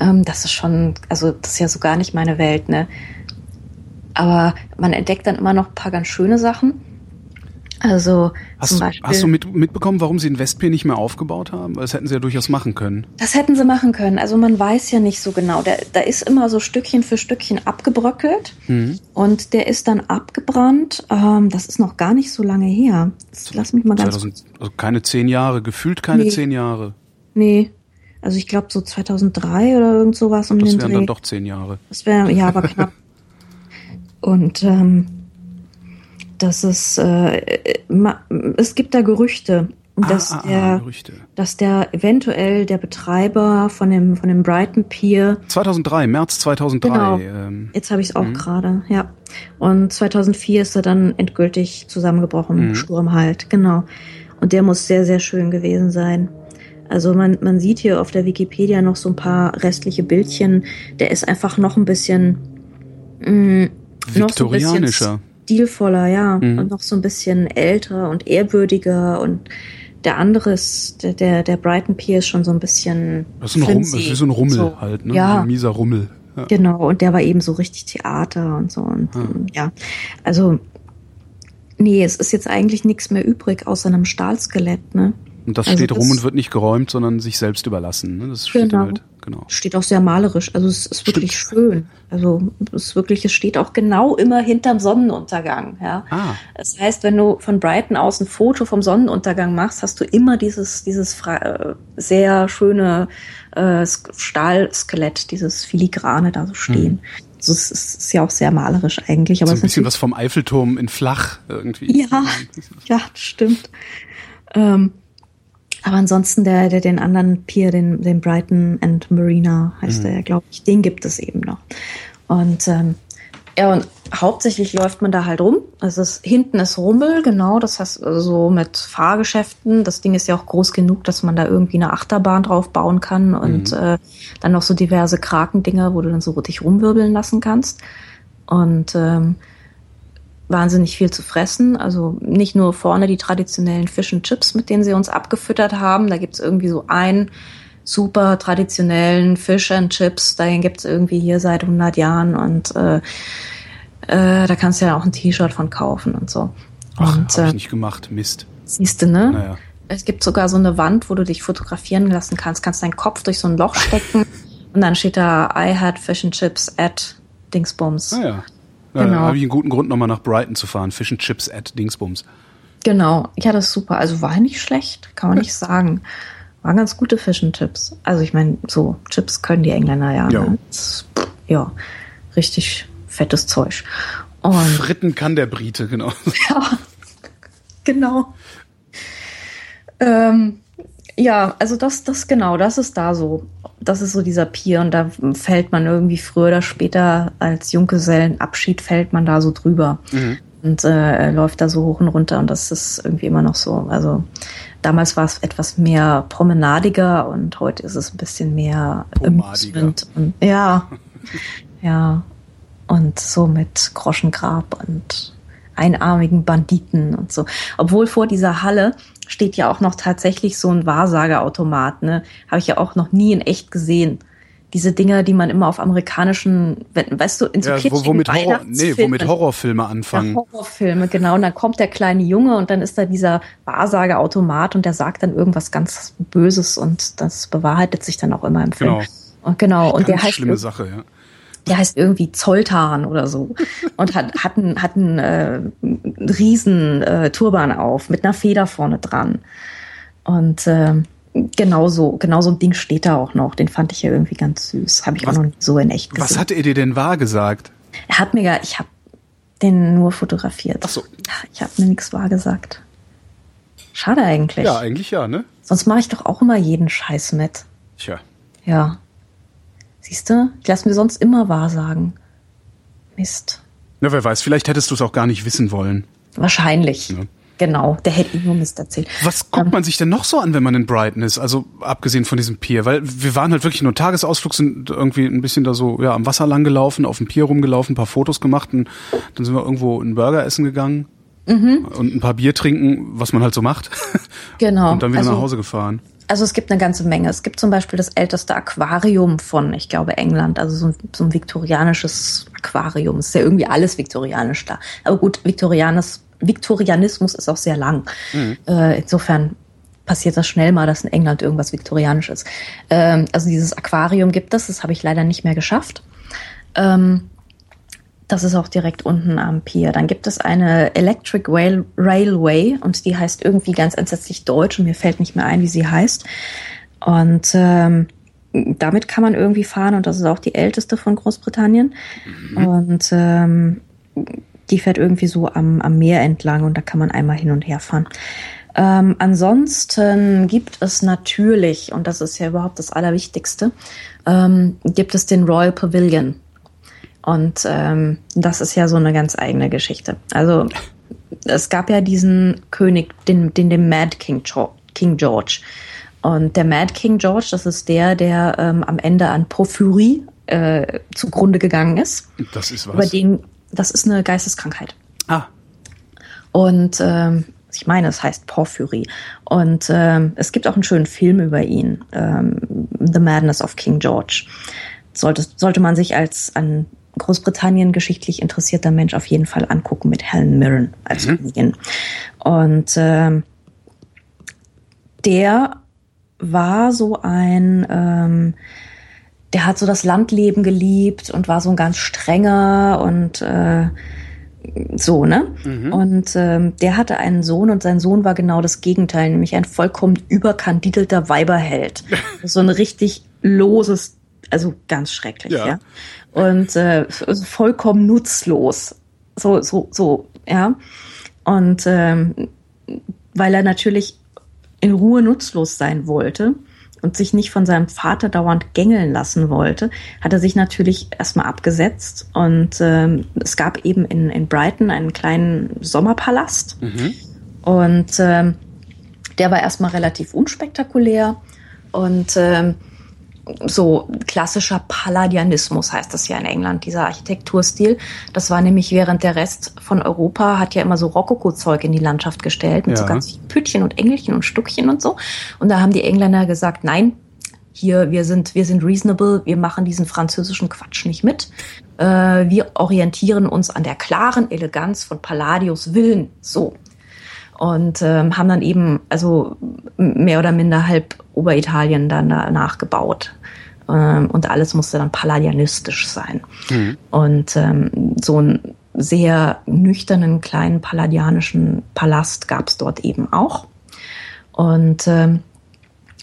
Ähm, das ist schon, also das ist ja so gar nicht meine Welt, ne? Aber man entdeckt dann immer noch ein paar ganz schöne Sachen. Also Hast, zum du- Beispiel. hast du mit, mitbekommen, warum sie in Westpier nicht mehr aufgebaut haben? Das hätten sie ja durchaus machen können. Das hätten sie machen können. Also man weiß ja nicht so genau. Da, da ist immer so Stückchen für Stückchen abgebröckelt Mhm. und der ist dann abgebrannt. Ähm, das ist noch gar nicht so lange her. Jetzt lass mich mal ganz 2000, also keine zehn Jahre, gefühlt keine Nee. zehn Jahre. Nee. Also ich glaube so 2003 oder irgend sowas um Das den wären Dreh. dann doch zehn Jahre. Das wäre, ja, aber knapp. Und ähm, das ist, äh, ma, es gibt da Gerüchte, dass ah, ah, der, Gerüchte. dass der eventuell der Betreiber von dem von dem Brighton Pier 2003, März 2003. Genau. Ähm, Jetzt habe ich es auch gerade, ja. Und 2004 ist er dann endgültig zusammengebrochen, Mhm. Sturm halt, genau. Und der muss sehr, sehr schön gewesen sein. Also man, man sieht hier auf der Wikipedia noch so ein paar restliche Bildchen. Der ist einfach noch ein bisschen mh, bisschen Viktorianischer. Stilvoller, ja. Mhm. Und noch so ein bisschen älter und ehrwürdiger und der andere ist, der, der, der Brighton Pier ist schon so ein bisschen. Das ist, ein Rum, das ist so ein Rummel So, halt, ne? Ja, Ein mieser Rummel. Ja. Genau, und der war eben so richtig Theater und so. Und Hm. ja, also, nee, es ist jetzt eigentlich nichts mehr übrig außer einem Stahlskelett, ne? Und das Also steht das- rum und wird nicht geräumt, sondern sich selbst überlassen. Ne? Das steht Genau. halt. Genau. Steht auch sehr malerisch. Also es ist wirklich Stimmt. schön. Also es ist wirklich, es steht auch genau immer hinterm Sonnenuntergang. Ja. Ah, Das heißt, wenn du von Brighton aus ein Foto vom Sonnenuntergang machst, hast du immer dieses, dieses äh, sehr schöne äh, Sk- Stahlskelett, dieses Filigrane da so stehen. Also es ist, ja auch sehr malerisch eigentlich. Aber so ein bisschen was vom Eiffelturm in flach irgendwie. Ja, ja, das stimmt. Ähm, aber ansonsten der, der den anderen Pier, den, den Brighton and Marina heißt der, glaube ich, den gibt es eben noch. Und ähm, ja, und hauptsächlich läuft man da halt rum. Also es, hinten ist Rummel, genau, das heißt also so mit Fahrgeschäften. Das Ding ist ja auch groß genug, dass man da irgendwie eine Achterbahn drauf bauen kann und äh, dann noch so diverse Krakendinger, wo du dann so dich rumwirbeln lassen kannst. Und ähm, wahnsinnig viel zu fressen. Also nicht nur vorne die traditionellen Fish and Chips, mit denen sie uns abgefüttert haben. Da gibt's irgendwie so einen super traditionellen Fish and Chips. Den gibt's irgendwie hier seit 100 Jahren und äh, äh, da kannst du ja auch ein T-Shirt von kaufen und so. Ach, und hab äh, ich nicht gemacht. Mist. siehst du, ne? Naja. Es gibt sogar so eine Wand, wo du dich fotografieren lassen kannst. Kannst deinen Kopf durch so ein Loch stecken und dann steht da I had Fish and Chips at Dingsbums. Naja. Genau. Da habe ich einen guten Grund, nochmal nach Brighton zu fahren. Fish and Chips at Dingsbums. Genau, ja, das ist super. Also war nicht schlecht, kann man nicht sagen. Waren ganz gute Fish and Chips. Also ich meine, so Chips können die Engländer ja. Ja. Ne? Das, ja, richtig fettes Zeug. Und Fritten kann der Brite, genau. ja, genau. Ähm, ja, also das, das genau, das ist da so. Das ist so dieser Pier und da fällt man irgendwie früher oder später als Junggesellenabschied fällt man da so drüber und äh, läuft da so hoch und runter und das ist irgendwie immer noch so. Also damals war es etwas mehr promenadiger und heute ist es ein bisschen mehr. Amusement und ja, ja und so mit Groschengrab und einarmigen Banditen und so. Obwohl vor dieser Halle steht ja auch noch tatsächlich so ein Wahrsageautomat, ne? Habe ich ja auch noch nie in echt gesehen. Diese Dinger, die man immer auf amerikanischen, we- weißt du, in so Ja, wo, womit, Horror, nee, womit Horrorfilme ja, anfangen. Horrorfilme, genau. Und dann kommt der kleine Junge und dann ist da dieser Wahrsageautomat und der sagt dann irgendwas ganz Böses und das bewahrheitet sich dann auch immer im Film. Genau. Und genau, und der Ganz heißt schlimme Sache, ja. Der heißt irgendwie Zoltan oder so. Und hat hat einen, hat einen äh, riesen äh, Turban auf mit einer Feder vorne dran. Und äh, genau so genau so ein Ding steht da auch noch. Den fand ich ja irgendwie ganz süß. Habe ich Was- auch noch nie so in echt gesehen. Was hatte er dir denn wahr gesagt? er hat mir gar ich habe den nur fotografiert. Ach so. ich habe mir nichts wahr gesagt. Schade eigentlich. Ja, eigentlich ja, ne? sonst mache ich doch auch immer jeden Scheiß mit. Tja. ja siehst du ich lass mir sonst immer wahrsagen Mist Na, wer weiß, vielleicht hättest du es auch gar nicht wissen wollen. Wahrscheinlich. Ja. Genau, der hätte ihm nur Mist erzählt. Was guckt Ähm, man sich denn noch so an, wenn man in Brighton ist? Also abgesehen von diesem Pier, weil wir waren halt wirklich nur Tagesausflug, sind irgendwie ein bisschen da so ja am Wasser lang gelaufen, auf dem Pier rumgelaufen, ein paar Fotos gemacht und dann sind wir irgendwo einen Burger essen gegangen Mhm. und ein paar Bier trinken, was man halt so macht. Genau. Und dann wieder also, nach Hause gefahren. Also es gibt eine ganze Menge. Es gibt zum Beispiel das älteste Aquarium von, ich glaube, England. Also so ein, so ein viktorianisches Aquarium. Es ist ja irgendwie alles viktorianisch da. Aber gut, Viktorianis, Viktorianismus ist auch sehr lang. Äh, insofern passiert das schnell mal, dass in England irgendwas viktorianisch ist. Ähm, also dieses Aquarium gibt es. Das habe ich leider nicht mehr geschafft. Ähm, das ist auch direkt unten am Pier. Dann gibt es eine Electric Rail Railway und die heißt irgendwie ganz entsetzlich deutsch und mir fällt nicht mehr ein, wie sie heißt. Und ähm, damit kann man irgendwie fahren und das ist auch die älteste von Großbritannien. Und ähm, die fährt irgendwie so am, am Meer entlang und da kann man einmal hin und her fahren. Ähm, ansonsten gibt es natürlich, und das ist ja überhaupt das Allerwichtigste, ähm, gibt es den Royal Pavilion. Und ähm, das ist ja so eine ganz eigene Geschichte. Also es gab ja diesen König, den, den, den Mad King, George, King George. Und der Mad King George, das ist der, der ähm, am Ende an Porphyrie äh, zugrunde gegangen ist. Das ist Über was. den, das ist eine Geisteskrankheit. Ah, Und ähm, ich meine, es heißt Porphyry. Und ähm, es gibt auch einen schönen Film über ihn, ähm, The Madness of King George. Sollte, sollte man sich als an Großbritannien geschichtlich interessierter Mensch auf jeden Fall angucken mit Helen Mirren als Königin. Und ähm, der war so ein, ähm, der hat so das Landleben geliebt und war so ein ganz strenger und äh, so, ne? Und ähm, der hatte einen Sohn und sein Sohn war genau das Gegenteil, nämlich ein vollkommen überkandidelter Weiberheld. so ein richtig loses, also ganz schrecklich, Ja. ja. Und äh, also vollkommen nutzlos. So, so, so, ja. Und ähm, weil er natürlich in Ruhe nutzlos sein wollte und sich nicht von seinem Vater dauernd gängeln lassen wollte, hat er sich natürlich erstmal abgesetzt. Und ähm, es gab eben in, in Brighton einen kleinen Sommerpalast. Und ähm, der war erstmal relativ unspektakulär und ähm, so klassischer Palladianismus heißt das ja in England, dieser Architekturstil. Das war nämlich während der Rest von Europa hat ja immer so Rokoko-Zeug in die Landschaft gestellt mit so Ja. ganz vielen Püttchen und Engelchen und Stuckchen und so. Und da haben die Engländer gesagt, nein, hier, wir sind, wir sind reasonable, wir machen diesen französischen Quatsch nicht mit. Äh, wir orientieren uns an der klaren Eleganz von Palladios Villen. So und ähm, haben dann eben also mehr oder minder halb Oberitalien dann da nachgebaut. Ähm, und alles musste dann palladianistisch sein. Und ähm, so einen sehr nüchternen kleinen palladianischen Palast gab es dort eben auch. Und ähm,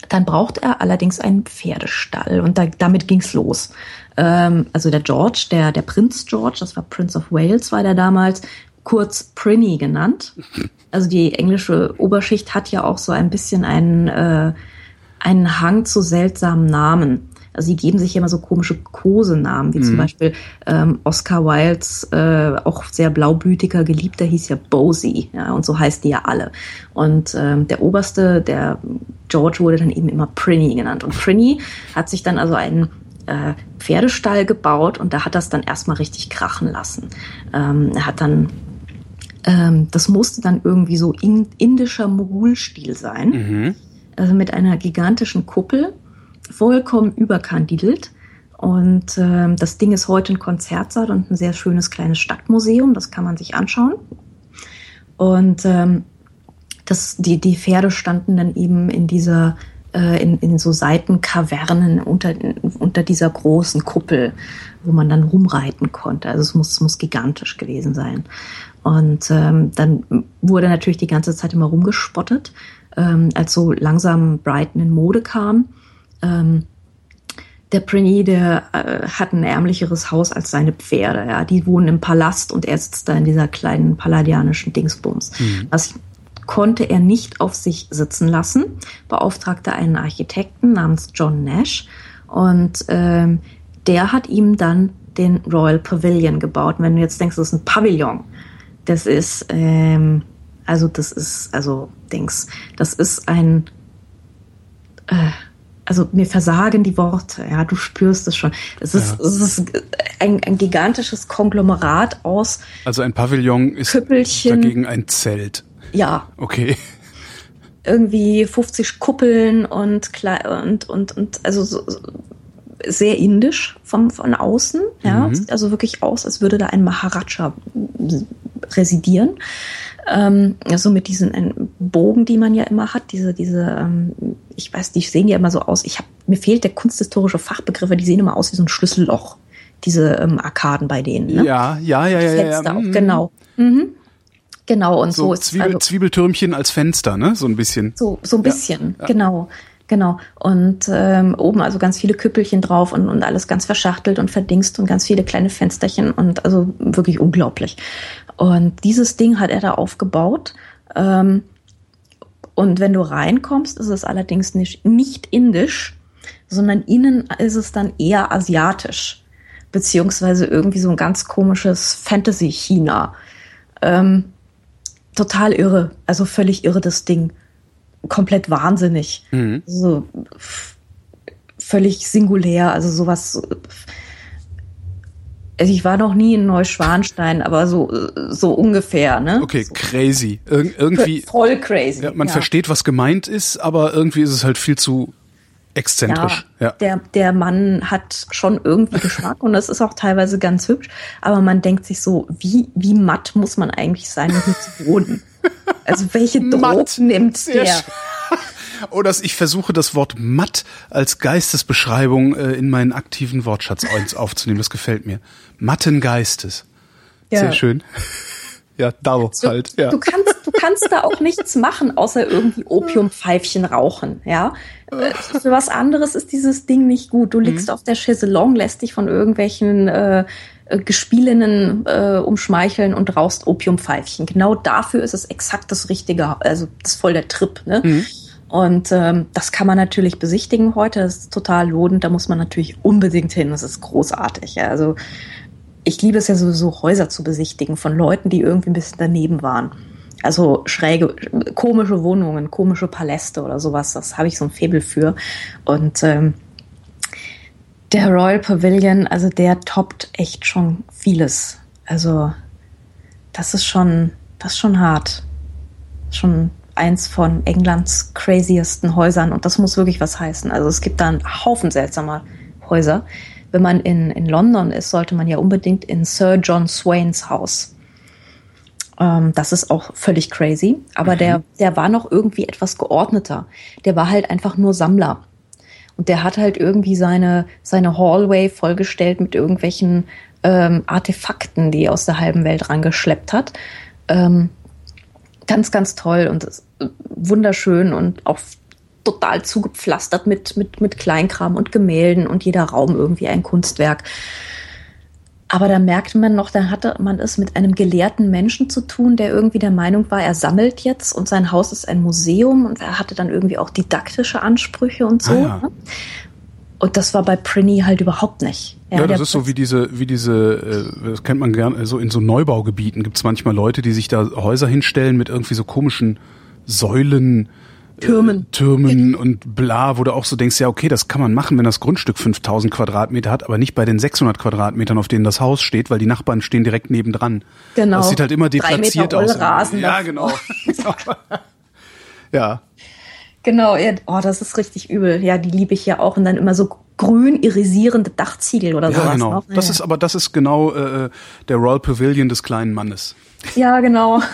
dann braucht er allerdings einen Pferdestall und da, damit ging's los. Ähm, also der George, der, der Prinz George, das war Prince of Wales, war der damals, kurz Prinny genannt. Also die englische Oberschicht hat ja auch so ein bisschen einen, äh, einen Hang zu seltsamen Namen. Also sie geben sich immer so komische Kosenamen, wie zum Beispiel ähm, Oscar Wildes äh, auch sehr blaublütiger Geliebter hieß ja Bosie, ja, und so heißt die ja alle. Und ähm, der oberste, der George wurde dann eben immer Prinny genannt. Und Prinny hat sich dann also einen äh, Pferdestall gebaut und da hat das dann erstmal richtig krachen lassen. Ähm, er hat dann ähm, das musste dann irgendwie so in, indischer Mogulstil sein. Also mit einer gigantischen Kuppel, vollkommen überkandidelt. Und ähm, das Ding ist heute ein Konzertsaal und ein sehr schönes kleines Stadtmuseum. Das kann man sich anschauen. Und ähm, das, die, die Pferde standen dann eben in dieser, äh, in, in so Seitenkavernen unter, unter dieser großen Kuppel, wo man dann rumreiten konnte. Also es muss, muss gigantisch gewesen sein. Und ähm, dann wurde natürlich die ganze Zeit immer rumgespottet, ähm, als so langsam Brighton in Mode kam. Ähm, der Prinny, der äh, hat ein ärmlicheres Haus als seine Pferde. Ja. Die wohnen im Palast und er sitzt da in dieser kleinen palladianischen Dingsbums. Das konnte er nicht auf sich sitzen lassen, beauftragte einen Architekten namens John Nash und ähm, der hat ihm dann den Royal Pavilion gebaut. Und wenn du jetzt denkst, das ist ein Pavillon, das ist ähm, Also das ist, also Dings, das ist ein, äh, also mir versagen die Worte, ja, du spürst es schon. Es ist, ja. es ist ein, ein, gigantisches Konglomerat aus. Also ein Pavillon ist Küppelchen. dagegen ein Zelt. Ja. Okay. Irgendwie 50 Kuppeln und und und und also so, sehr indisch vom von außen, ja, mhm. also wirklich aus, als würde da ein Maharaja residieren ähm, so mit diesen äh, Bogen, die man ja immer hat, diese, diese, ähm, ich weiß, die sehen ja immer so aus. Ich habe, mir fehlt der kunsthistorische Fachbegriff, die sehen immer aus wie so ein Schlüsselloch, diese ähm, Arkaden bei denen. Ne? Ja, ja, ja, ja, ja, ja. Mhm. Genau. Mhm. Genau, und so, so ist Zwiebel, also, Zwiebeltürmchen als Fenster, ne? So ein bisschen. So, so ein bisschen, ja, ja. genau. Genau. Und ähm, oben also ganz viele Küppelchen drauf und, und alles ganz verschachtelt und verdingst und ganz viele kleine Fensterchen und also wirklich unglaublich. Und dieses Ding hat er da aufgebaut. Ähm, und wenn du reinkommst, ist es allerdings nicht, nicht indisch, sondern innen ist es dann eher asiatisch. Beziehungsweise irgendwie so ein ganz komisches Fantasy-China. Ähm, total irre. Also völlig irre das Ding. Komplett wahnsinnig. Mhm. So völlig singulär. Also sowas also ich war noch nie in Neuschwanstein, aber so, so ungefähr, ne? Okay, so. crazy. Ir irgendwie. Voll crazy. Ja, man ja. versteht, was gemeint ist, aber irgendwie ist es halt viel zu exzentrisch. Ja, ja. Der, der Mann hat schon irgendwie Geschmack und das ist auch teilweise ganz hübsch, aber man denkt sich so, wie, wie matt muss man eigentlich sein, um hier zu wohnen? Also welche Drogen nimmt der? Oder ich versuche das Wort matt als Geistesbeschreibung äh, in meinen aktiven Wortschatz aufzunehmen. Das gefällt mir. Matten Geistes. Ja. Sehr schön. Ja, Dau du, halt. Ja. Du kannst, du kannst da auch nichts machen, außer irgendwie Opiumpfeifchen rauchen, ja. Äh, für was anderes ist dieses Ding nicht gut. Du liegst mhm. auf der Chaiselong, lässt dich von irgendwelchen äh, äh, Gespielinnen äh, umschmeicheln und rauchst Opiumpfeifchen. Genau dafür ist es exakt das Richtige, also das ist voll der Trip, ne? Mhm. Und ähm, das kann man natürlich besichtigen heute. Das ist total lohnend. Da muss man natürlich unbedingt hin. Das ist großartig. Ja. Also ich liebe es ja sowieso, Häuser zu besichtigen von Leuten, die irgendwie ein bisschen daneben waren. Also schräge, komische Wohnungen, komische Paläste oder sowas. Das habe ich so ein Febel für. Und ähm, der Royal Pavilion, also der toppt echt schon vieles. Also das ist schon, das ist schon hart. Schon eins von Englands craziesten Häusern und das muss wirklich was heißen. Also es gibt da einen Haufen seltsamer Häuser. Wenn man in, in London ist, sollte man ja unbedingt in Sir John Swains Haus. Ähm, das ist auch völlig crazy. Aber mhm. der, der war noch irgendwie etwas geordneter. Der war halt einfach nur Sammler. Und der hat halt irgendwie seine, seine Hallway vollgestellt mit irgendwelchen ähm, Artefakten, die er aus der halben Welt rangeschleppt hat. Ähm, ganz, ganz toll und wunderschön und auch total zugepflastert mit, mit, mit Kleinkram und Gemälden und jeder Raum irgendwie ein Kunstwerk. Aber da merkte man noch, da hatte man es mit einem gelehrten Menschen zu tun, der irgendwie der Meinung war, er sammelt jetzt und sein Haus ist ein Museum und er hatte dann irgendwie auch didaktische Ansprüche und so. Ah, ja. Ne? Und das war bei Prinny halt überhaupt nicht. Ja, ja das ist so wie diese, wie diese, äh, das kennt man gern, so in so Neubaugebieten gibt es manchmal Leute, die sich da Häuser hinstellen mit irgendwie so komischen Säulen, äh, Türmen. Äh, Türmen und bla, wo du auch so denkst, ja, okay, das kann man machen, wenn das Grundstück 5000 Quadratmeter hat, aber nicht bei den 600 Quadratmetern, auf denen das Haus steht, weil die Nachbarn stehen direkt nebendran. Genau. Das sieht halt immer deplatziert aus. Rasen ja, genau. ja. Genau, ja, oh, das ist richtig übel. Ja, die liebe ich ja auch. Und dann immer so grün irisierende Dachziegel oder ja, sowas. Genau. Noch. Das ja. ist aber das ist genau äh, der Royal Pavilion des kleinen Mannes. Ja, genau.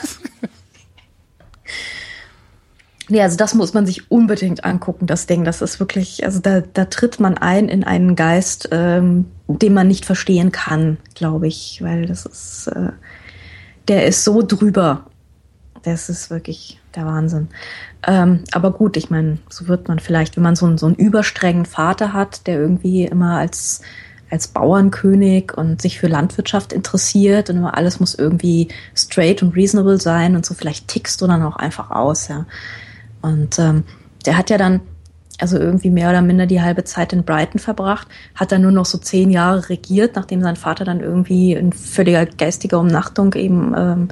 Nee, also das muss man sich unbedingt angucken, das Ding. Das ist wirklich, also da, da tritt man ein in einen Geist, ähm, den man nicht verstehen kann, glaube ich, weil das ist, äh, der ist so drüber. Das ist wirklich der Wahnsinn. Ähm, aber gut, ich meine, so wird man vielleicht, wenn man so einen, so einen überstrengen Vater hat, der irgendwie immer als als Bauernkönig und sich für Landwirtschaft interessiert und immer alles muss irgendwie straight und reasonable sein und so vielleicht tickst du dann auch einfach aus, ja. Und ähm, der hat ja dann also irgendwie mehr oder minder die halbe Zeit in Brighton verbracht, hat dann nur noch so zehn Jahre regiert, nachdem sein Vater dann irgendwie in völliger geistiger Umnachtung eben ähm,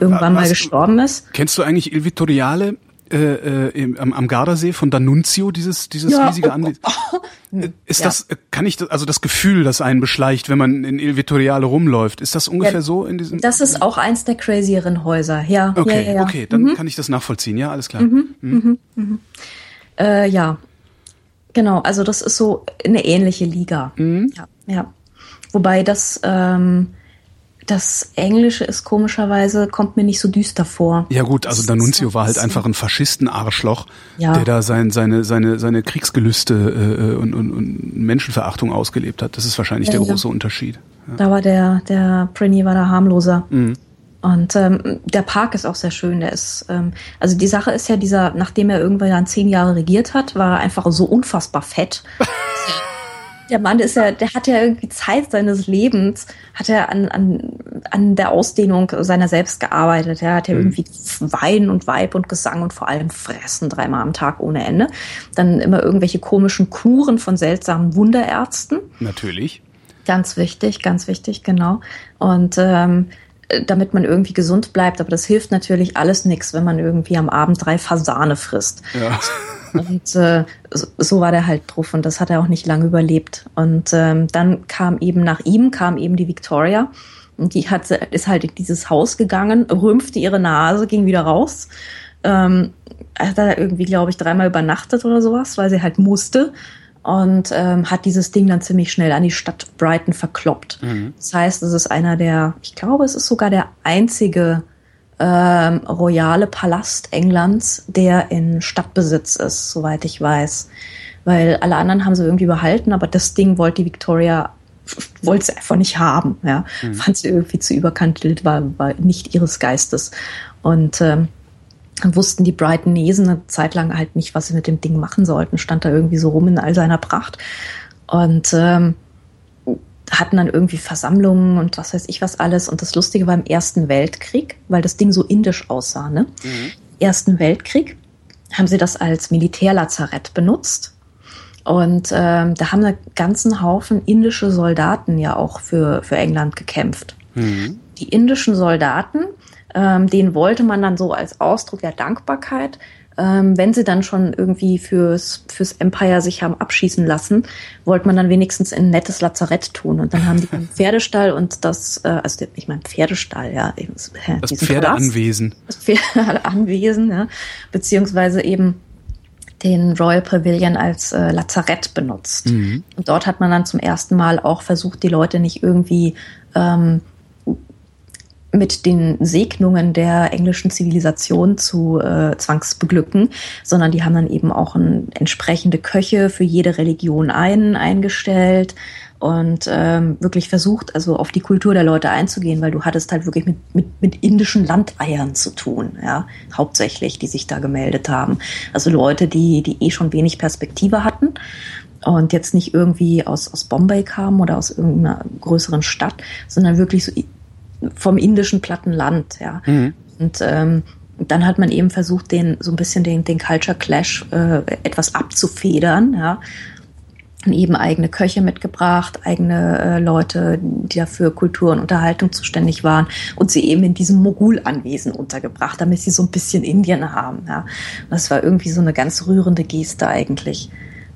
irgendwann Was, mal gestorben ist. Kennst du eigentlich Il Vittoriale? Äh, äh, am, am Gardasee von D'Annunzio, dieses, dieses ja. riesige Anwesen. Ist ja. das, kann ich, also das Gefühl, das einen beschleicht, wenn man in Il Vittoriale rumläuft, ist das ungefähr ja, so in diesem? Das ist auch eins der crazieren Häuser, ja. Okay, okay, dann mhm. kann ich das nachvollziehen, ja, alles klar. Mhm. Mhm. mhm. mhm. Äh, ja, genau. Also das ist so eine ähnliche Liga. Mhm. Ja, ja. Wobei das ähm, das Englische ist komischerweise, kommt mir nicht so düster vor. Ja gut, also D'Annunzio war halt einfach ein Faschisten-Arschloch, ja. der da sein, seine, seine, seine Kriegsgelüste äh, und, und, und Menschenverachtung ausgelebt hat. Das ist wahrscheinlich ja, der große Unterschied. Ja. Da war der, der Prinny war da harmloser. Mhm. Und ähm, der Park ist auch sehr schön. Der ist, ähm, also die Sache ist ja, dieser, nachdem er irgendwann dann zehn Jahre regiert hat, war er einfach so unfassbar fett. der Mann ist ja, der hat ja irgendwie Zeit seines Lebens, hat er an, an, an der Ausdehnung seiner selbst gearbeitet. Er hat ja mhm. irgendwie Wein und Weib und Gesang und vor allem Fressen dreimal am Tag ohne Ende. Dann immer irgendwelche komischen Kuren von seltsamen Wunderärzten. Natürlich. Ganz wichtig, ganz wichtig, genau. Und ähm, damit man irgendwie gesund bleibt. Aber das hilft natürlich alles nichts, wenn man irgendwie am Abend drei Fasane frisst. Ja. Und äh, so war der halt drauf und das hat er auch nicht lange überlebt. Und ähm, dann kam eben nach ihm, kam eben die Victoria. Und die hat, ist halt in dieses Haus gegangen, rümpfte ihre Nase, ging wieder raus. Ähm, hat da irgendwie, glaube ich, dreimal übernachtet oder sowas, weil sie halt musste und ähm, hat dieses Ding dann ziemlich schnell an die Stadt Brighton verkloppt. Mhm. Das heißt, es ist einer der, ich glaube, es ist sogar der einzige ähm, royale Palast Englands, der in Stadtbesitz ist, soweit ich weiß. Weil alle anderen haben sie irgendwie behalten, aber das Ding wollte die Victoria wollte sie einfach nicht haben, ja. Mhm. Fand sie irgendwie zu überkantelt, war, war nicht ihres Geistes. Und ähm, dann wussten die Brightonesen eine Zeit lang halt nicht, was sie mit dem Ding machen sollten, stand da irgendwie so rum in all seiner Pracht. Und ähm, hatten dann irgendwie Versammlungen und was weiß ich was alles. Und das Lustige war im Ersten Weltkrieg, weil das Ding so indisch aussah, ne? Mhm. Ersten Weltkrieg haben sie das als Militärlazarett benutzt. Und ähm, da haben einen ganzen Haufen indische Soldaten ja auch für, für England gekämpft. Mhm. Die indischen Soldaten, ähm, denen wollte man dann so als Ausdruck der Dankbarkeit ähm, wenn sie dann schon irgendwie fürs, fürs Empire sich haben abschießen lassen, wollte man dann wenigstens ein nettes Lazarett tun. Und dann haben die einen Pferdestall und das, äh, also ich meine Pferdestall, ja. Das, äh, das Pferdeanwesen. Das Pferdeanwesen, ja. Beziehungsweise eben den Royal Pavilion als äh, Lazarett benutzt. Mhm. Und dort hat man dann zum ersten Mal auch versucht, die Leute nicht irgendwie ähm, mit den Segnungen der englischen Zivilisation zu äh, zwangsbeglücken, sondern die haben dann eben auch ein, entsprechende Köche für jede Religion ein, eingestellt und ähm, wirklich versucht, also auf die Kultur der Leute einzugehen, weil du hattest halt wirklich mit, mit, mit indischen Landeiern zu tun, ja, hauptsächlich, die sich da gemeldet haben. Also Leute, die, die eh schon wenig Perspektive hatten und jetzt nicht irgendwie aus, aus Bombay kamen oder aus irgendeiner größeren Stadt, sondern wirklich so vom indischen Plattenland, ja. Mhm. Und ähm, dann hat man eben versucht, den so ein bisschen den, den Culture Clash äh, etwas abzufedern, ja. Und eben eigene Köche mitgebracht, eigene äh, Leute, die dafür Kultur und Unterhaltung zuständig waren und sie eben in diesem Mogul-Anwesen untergebracht, damit sie so ein bisschen Indien haben. Ja. Das war irgendwie so eine ganz rührende Geste eigentlich.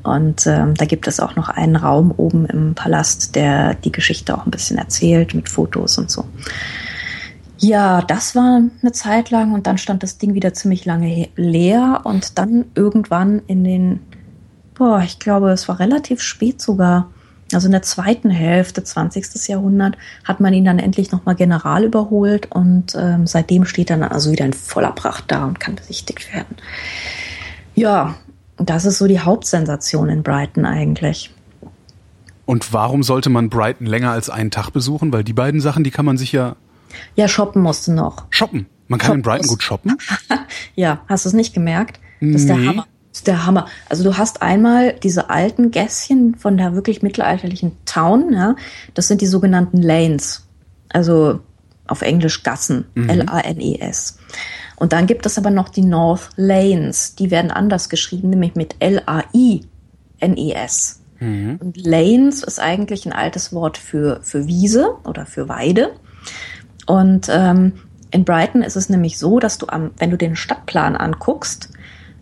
Und ähm, da gibt es auch noch einen Raum oben im Palast, der die Geschichte auch ein bisschen erzählt mit Fotos und so. Ja, das war eine Zeit lang und dann stand das Ding wieder ziemlich lange leer und dann irgendwann in den, boah, ich glaube, es war relativ spät sogar, also in der zweiten Hälfte 20. Jahrhundert hat man ihn dann endlich nochmal general überholt und ähm, seitdem steht er dann also wieder in voller Pracht da und kann besichtigt werden. Ja, das ist so die Hauptsensation in Brighton eigentlich. Und warum sollte man Brighton länger als einen Tag besuchen? Weil die beiden Sachen, die kann man sich ja. Ja, shoppen musste noch. Shoppen? Man kann shoppen in Brighton muss. gut shoppen? ja, hast du es nicht gemerkt? Das ist nee. der Hammer. Das ist der Hammer. Also du hast einmal diese alten Gässchen von der wirklich mittelalterlichen Town, ja. Das sind die sogenannten Lanes. Also auf Englisch Gassen, L-A-N-E-S. Und dann gibt es aber noch die North Lanes, die werden anders geschrieben, nämlich mit L-A-I-N-E-S. Und Lanes ist eigentlich ein altes Wort für, für Wiese oder für Weide. Und ähm, in Brighton ist es nämlich so, dass du am, wenn du den Stadtplan anguckst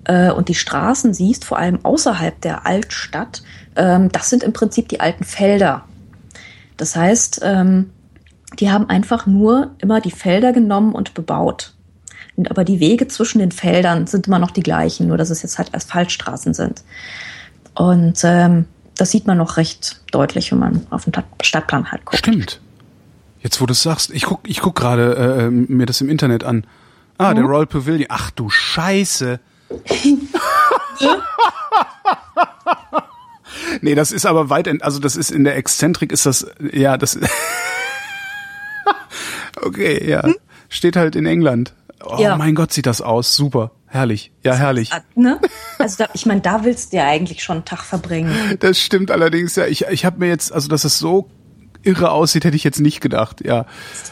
äh, und die Straßen siehst, vor allem außerhalb der Altstadt, ähm, das sind im Prinzip die alten Felder. Das heißt, ähm, die haben einfach nur immer die Felder genommen und bebaut. Und aber die Wege zwischen den Feldern sind immer noch die gleichen, nur dass es jetzt halt Asphaltstraßen sind. Und ähm, das sieht man noch recht deutlich, wenn man auf den Stadtplan halt guckt. Stimmt. Jetzt, wo du es sagst, ich guck, ich guck gerade äh, mir das im Internet an. Ah, der Royal Pavilion. Ach du Scheiße. nee, das ist aber weit, also das ist in der Exzentrik ist das, ja, das, okay, ja, steht halt in England. Oh Ja. mein Gott, sieht das aus, super, herrlich, ja, herrlich. Ne? Also da, ich meine, da willst du ja eigentlich schon einen Tag verbringen. Das stimmt allerdings, ja, ich, ich habe mir jetzt, also dass es so irre aussieht, hätte ich jetzt nicht gedacht, ja.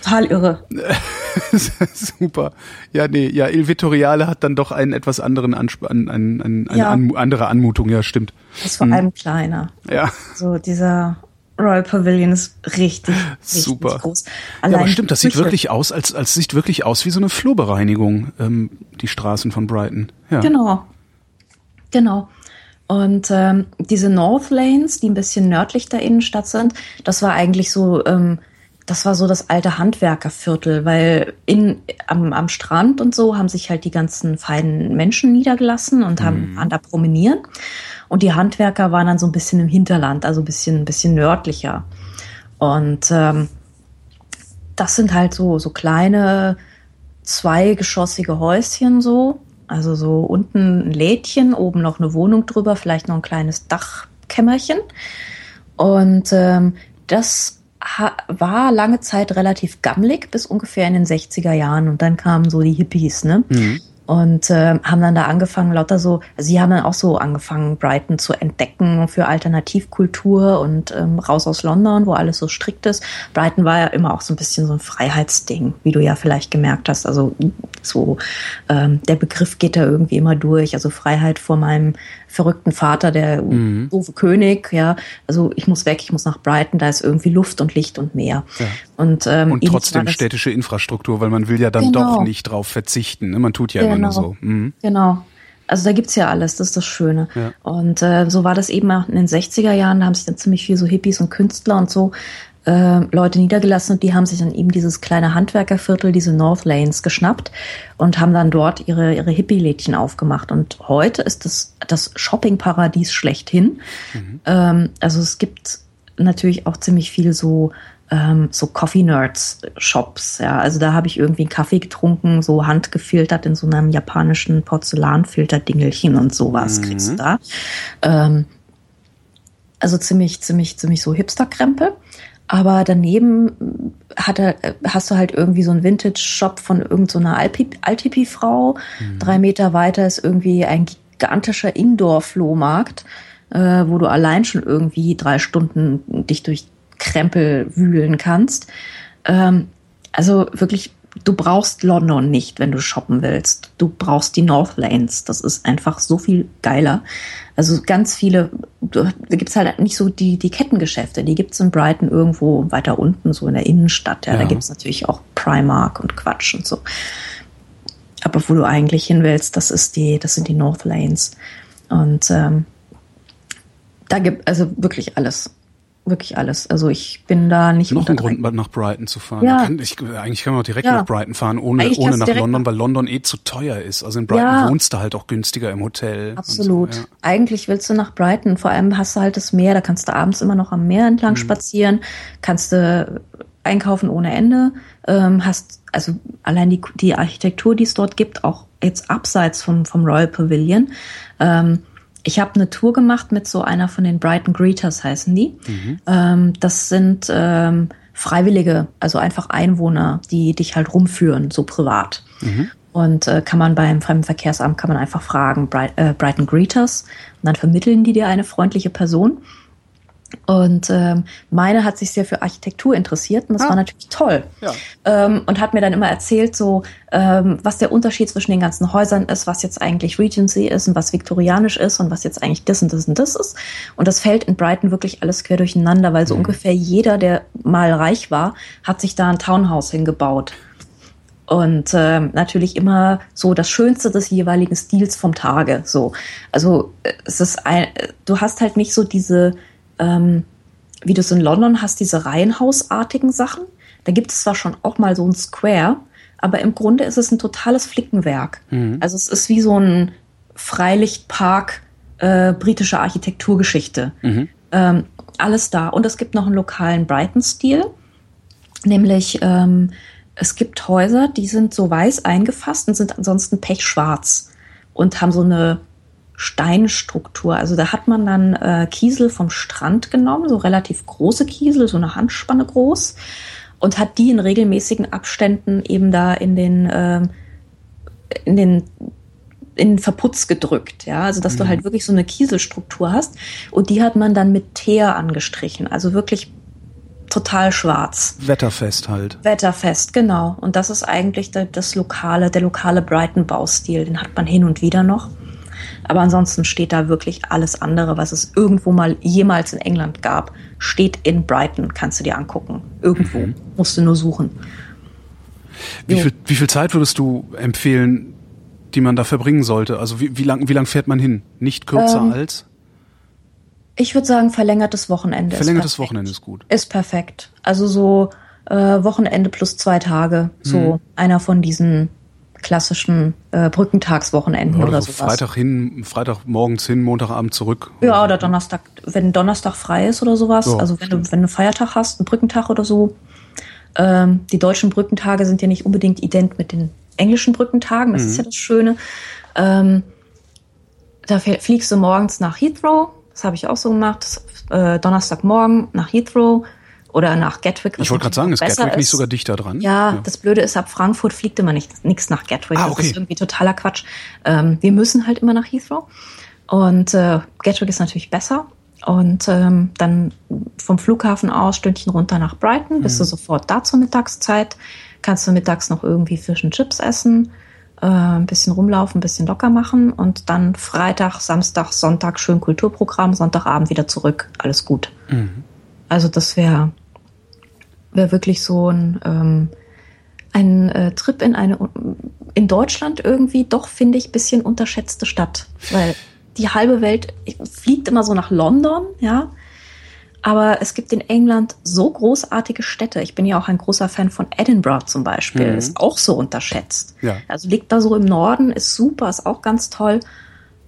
Total irre. Super. Ja, nee, ja, Il Vittoriale hat dann doch einen etwas anderen Ansp an, an, an, eine Ja. an, andere Anmutung, ja, stimmt. Ist vor allem kleiner. Ja. So dieser Royal Pavilion ist richtig, richtig Super. groß. ja, aber stimmt, das sieht wirklich aus, als, als sieht wirklich aus wie so eine Flurbereinigung, ähm, die Straßen von Brighton. Ja. Genau. Genau. Und ähm, diese North Lanes, die ein bisschen nördlich der Innenstadt sind, das war eigentlich so, ähm, das war so das alte Handwerkerviertel, weil in, am, am Strand und so haben sich halt die ganzen feinen Menschen niedergelassen und haben waren da promenieren. Und die Handwerker waren dann so ein bisschen im Hinterland, also ein bisschen, ein bisschen nördlicher. Und ähm, das sind halt so, so kleine, zweigeschossige Häuschen so. Also so unten ein Lädchen, oben noch eine Wohnung drüber, vielleicht noch ein kleines Dachkämmerchen. Und ähm, das war lange Zeit relativ gammelig, bis ungefähr in den 60er Jahren. Und dann kamen so die Hippies, ne? Und ähm, haben dann da angefangen, lauter so, also sie haben dann auch so angefangen, Brighton zu entdecken für Alternativkultur und ähm, raus aus London, wo alles so strikt ist. Brighton war ja immer auch so ein bisschen so ein Freiheitsding, wie du ja vielleicht gemerkt hast. Also so ähm, der Begriff geht da irgendwie immer durch. Also Freiheit vor meinem verrückten Vater, der doofe König, ja. Also ich muss weg, ich muss nach Brighton, da ist irgendwie Luft und Licht und Meer. Und, ähm, Und trotzdem städtische Infrastruktur, weil man will ja dann Genau. doch nicht drauf verzichten. Ne? Man tut ja immer nur so. Mhm. Genau. Also da gibt's ja alles, das ist das Schöne. Ja. Und äh, so war das eben auch in den 60er Jahren, da haben sich dann ziemlich viel so Hippies und Künstler und so äh, Leute niedergelassen und die haben sich dann eben dieses kleine Handwerkerviertel, diese North Lanes geschnappt und haben dann dort ihre, ihre Hippie-Lädchen aufgemacht. Und heute ist das das Shoppingparadies schlechthin. Ähm, also es gibt natürlich auch ziemlich viel so ähm, so Coffee Nerds Shops, ja. Also da habe ich irgendwie einen Kaffee getrunken, so handgefiltert in so einem japanischen Porzellanfilterdingelchen und sowas kriegst du da. Ähm, also ziemlich, ziemlich, ziemlich so Hipster-Krempel. Aber daneben hat er, hast du halt irgendwie so einen Vintage-Shop von irgendeiner so Althippie-Frau. Drei Meter weiter ist irgendwie ein gigantischer Indoor-Flohmarkt, äh, wo du allein schon irgendwie drei Stunden dich durch Krempel wühlen kannst. Ähm, also wirklich, du brauchst London nicht, wenn du shoppen willst. Du brauchst die North Lanes. Das ist einfach so viel geiler. Also ganz viele, da gibt's halt nicht so die, die Kettengeschäfte. Die gibt's in Brighton irgendwo weiter unten, so in der Innenstadt. Ja, Ja. Da gibt's natürlich auch Primark und Quatsch und so. Aber wo du eigentlich hin willst, das ist die, das sind die North Lanes. Und ähm, da gibt also wirklich alles. Wirklich alles. Also ich bin da nicht Noch ein Grund, nach Brighton zu fahren. Ja. Kann, ich, eigentlich kann man auch direkt Ja. nach Brighton fahren, ohne, Eigentlich ohne nach London, weil London eh zu teuer ist. Also in Brighton Ja. wohnst du halt auch günstiger im Hotel. Absolut. So, ja. Eigentlich willst du nach Brighton. Vor allem hast du halt das Meer. Da kannst du abends immer noch am Meer Mhm. entlang spazieren. Kannst du einkaufen ohne Ende. Ähm, hast also allein die, die Architektur, die es dort gibt, auch jetzt abseits vom, vom Royal Pavilion. Ähm, ich habe eine Tour gemacht mit so einer von den Brighton Greeters, heißen die. Ähm, das sind ähm, Freiwillige, also einfach Einwohner, die dich halt rumführen, so privat. Und äh, kann man beim Fremdenverkehrsamt kann man einfach fragen, Bright, äh, Brighton Greeters, und dann vermitteln die dir eine freundliche Person. Und ähm, meine hat sich sehr für Architektur interessiert und das Ah. war natürlich toll. Ja. Ähm, und hat mir dann immer erzählt, so ähm, was der Unterschied zwischen den ganzen Häusern ist, was jetzt eigentlich Regency ist und was viktorianisch ist und was jetzt eigentlich das und das und das ist. Und das fällt in Brighton wirklich alles quer durcheinander, weil so ungefähr jeder, der mal reich war, hat sich da ein Townhouse hingebaut. Und ähm, natürlich immer so das Schönste des jeweiligen Stils vom Tage. So, also äh, es ist ein, äh, du hast halt nicht so diese, ähm, wie du es in London hast, diese Reihenhausartigen Sachen. Da gibt es zwar schon auch mal so ein Square, aber im Grunde ist es ein totales Flickenwerk. Also es ist wie so ein Freilichtpark äh, britischer Architekturgeschichte. Ähm, alles da. Und es gibt noch einen lokalen Brighton-Stil. Nämlich, ähm, es gibt Häuser, die sind so weiß eingefasst und sind ansonsten pechschwarz und haben so eine Steinstruktur. Also da hat man dann äh, Kiesel vom Strand genommen, so relativ große Kiesel, so eine Handspanne groß, und hat die in regelmäßigen Abständen eben da in den, ähm, in den in den Verputz gedrückt, ja, also dass du halt wirklich so eine Kieselstruktur hast und die hat man dann mit Teer angestrichen, also wirklich total schwarz. Wetterfest halt. Wetterfest, genau. Und das ist eigentlich das lokale, der lokale Brighton-Baustil. Den hat man hin und wieder noch. Aber ansonsten steht da wirklich alles andere, was es irgendwo mal jemals in England gab, steht in Brighton. Kannst du dir angucken. Irgendwo. Musst du nur suchen. Wie Jo. viel, wie viel Zeit würdest du empfehlen, die man da verbringen sollte? Also wie, wie lang, wie lang fährt man hin? Nicht kürzer Ähm, als? Ich würde sagen, verlängertes Wochenende. Verlängertes ist. Wochenende ist gut. Ist perfekt. Also so äh, Wochenende plus zwei Tage. So Mhm. einer von diesen klassischen äh, Brückentagswochenenden oder, Oder so sowas. Freitag hin, Freitag morgens hin, Montagabend zurück. Ja, oder Donnerstag, wenn Donnerstag frei ist oder sowas. Ja, also wenn du, wenn du Feiertag hast, einen Brückentag oder so. Ähm, die deutschen Brückentage sind ja nicht unbedingt ident mit den englischen Brückentagen. Das ist ja das Schöne. Ähm, da fliegst du morgens nach Heathrow. Das habe ich auch so gemacht. Äh, Donnerstagmorgen nach Heathrow oder nach Gatwick. Ich wollte gerade sagen, ist Gatwick nicht sogar dichter dran? ja, das Blöde ist, ab Frankfurt fliegt immer nicht, nichts nach Gatwick. Ah, Das okay. ist irgendwie totaler Quatsch. Ähm, wir müssen halt immer nach Heathrow. Und äh, Gatwick ist natürlich besser. Und ähm, dann vom Flughafen aus Stündchen runter nach Brighton, bist Mhm. du sofort da zur Mittagszeit. Kannst du mittags noch irgendwie Fisch und Chips essen, äh, ein bisschen rumlaufen, ein bisschen locker machen und dann Freitag, Samstag, Sonntag schön Kulturprogramm, Sonntagabend wieder zurück. Alles gut. Also das wäre wäre wirklich so ein, ähm, ein äh, Trip in eine in Deutschland irgendwie doch, finde ich, bisschen unterschätzte Stadt. Weil die halbe Welt fliegt immer so nach London, ja. Aber es gibt in England so großartige Städte. Ich bin ja auch ein großer Fan von Edinburgh zum Beispiel. Mhm. Ist auch so unterschätzt. Ja. Also liegt da so im Norden, ist super, ist auch ganz toll.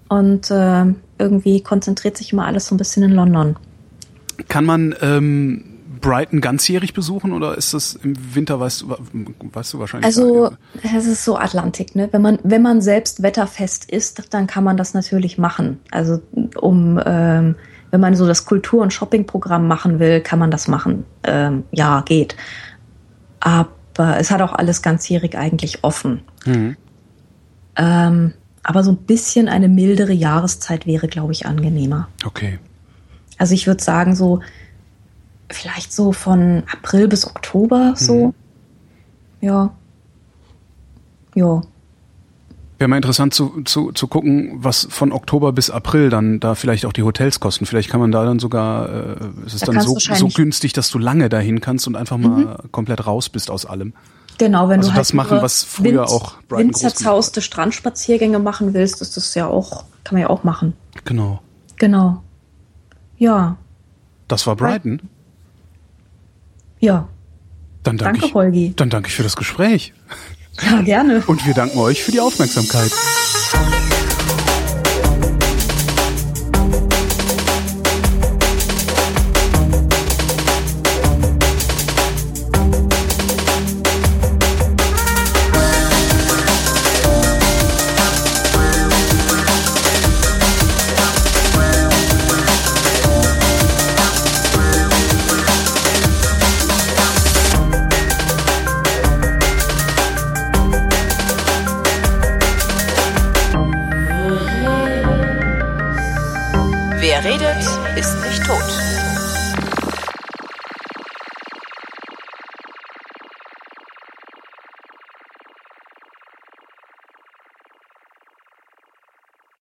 Und äh, irgendwie konzentriert sich immer alles so ein bisschen in London. Kann man ähm, Brighton ganzjährig besuchen oder ist das im Winter, weißt du, weißt du wahrscheinlich Also es ist so Atlantik, ne? Wenn man wenn man selbst wetterfest ist, dann kann man das natürlich machen. Also um ähm, wenn man so das Kultur- und Shoppingprogramm machen will, kann man das machen. Ähm, ja, geht. Aber es hat auch alles ganzjährig eigentlich offen. Mhm. Ähm, aber so ein bisschen eine mildere Jahreszeit wäre, glaube ich, angenehmer. Okay. Also ich würde sagen, so vielleicht so von April bis Oktober so. Ja. Ja. Wäre mal interessant zu, zu, zu gucken, was von Oktober bis April dann da vielleicht auch die Hotels kosten. Vielleicht kann man da dann sogar, äh, ist es Da dann so, so günstig, dass du lange dahin kannst und einfach mal komplett raus bist aus allem. Genau, wenn Also du halt das machen, was früher auch Brighton windzerzauste Strandspaziergänge machen willst, ist das ja auch, kann man ja auch machen. Genau. Genau. Ja, Das war Brighton. Ja. Dann danke, Danke, ich, Holgi. Dann danke ich für das Gespräch. Ja, gerne. Und wir danken euch für die Aufmerksamkeit.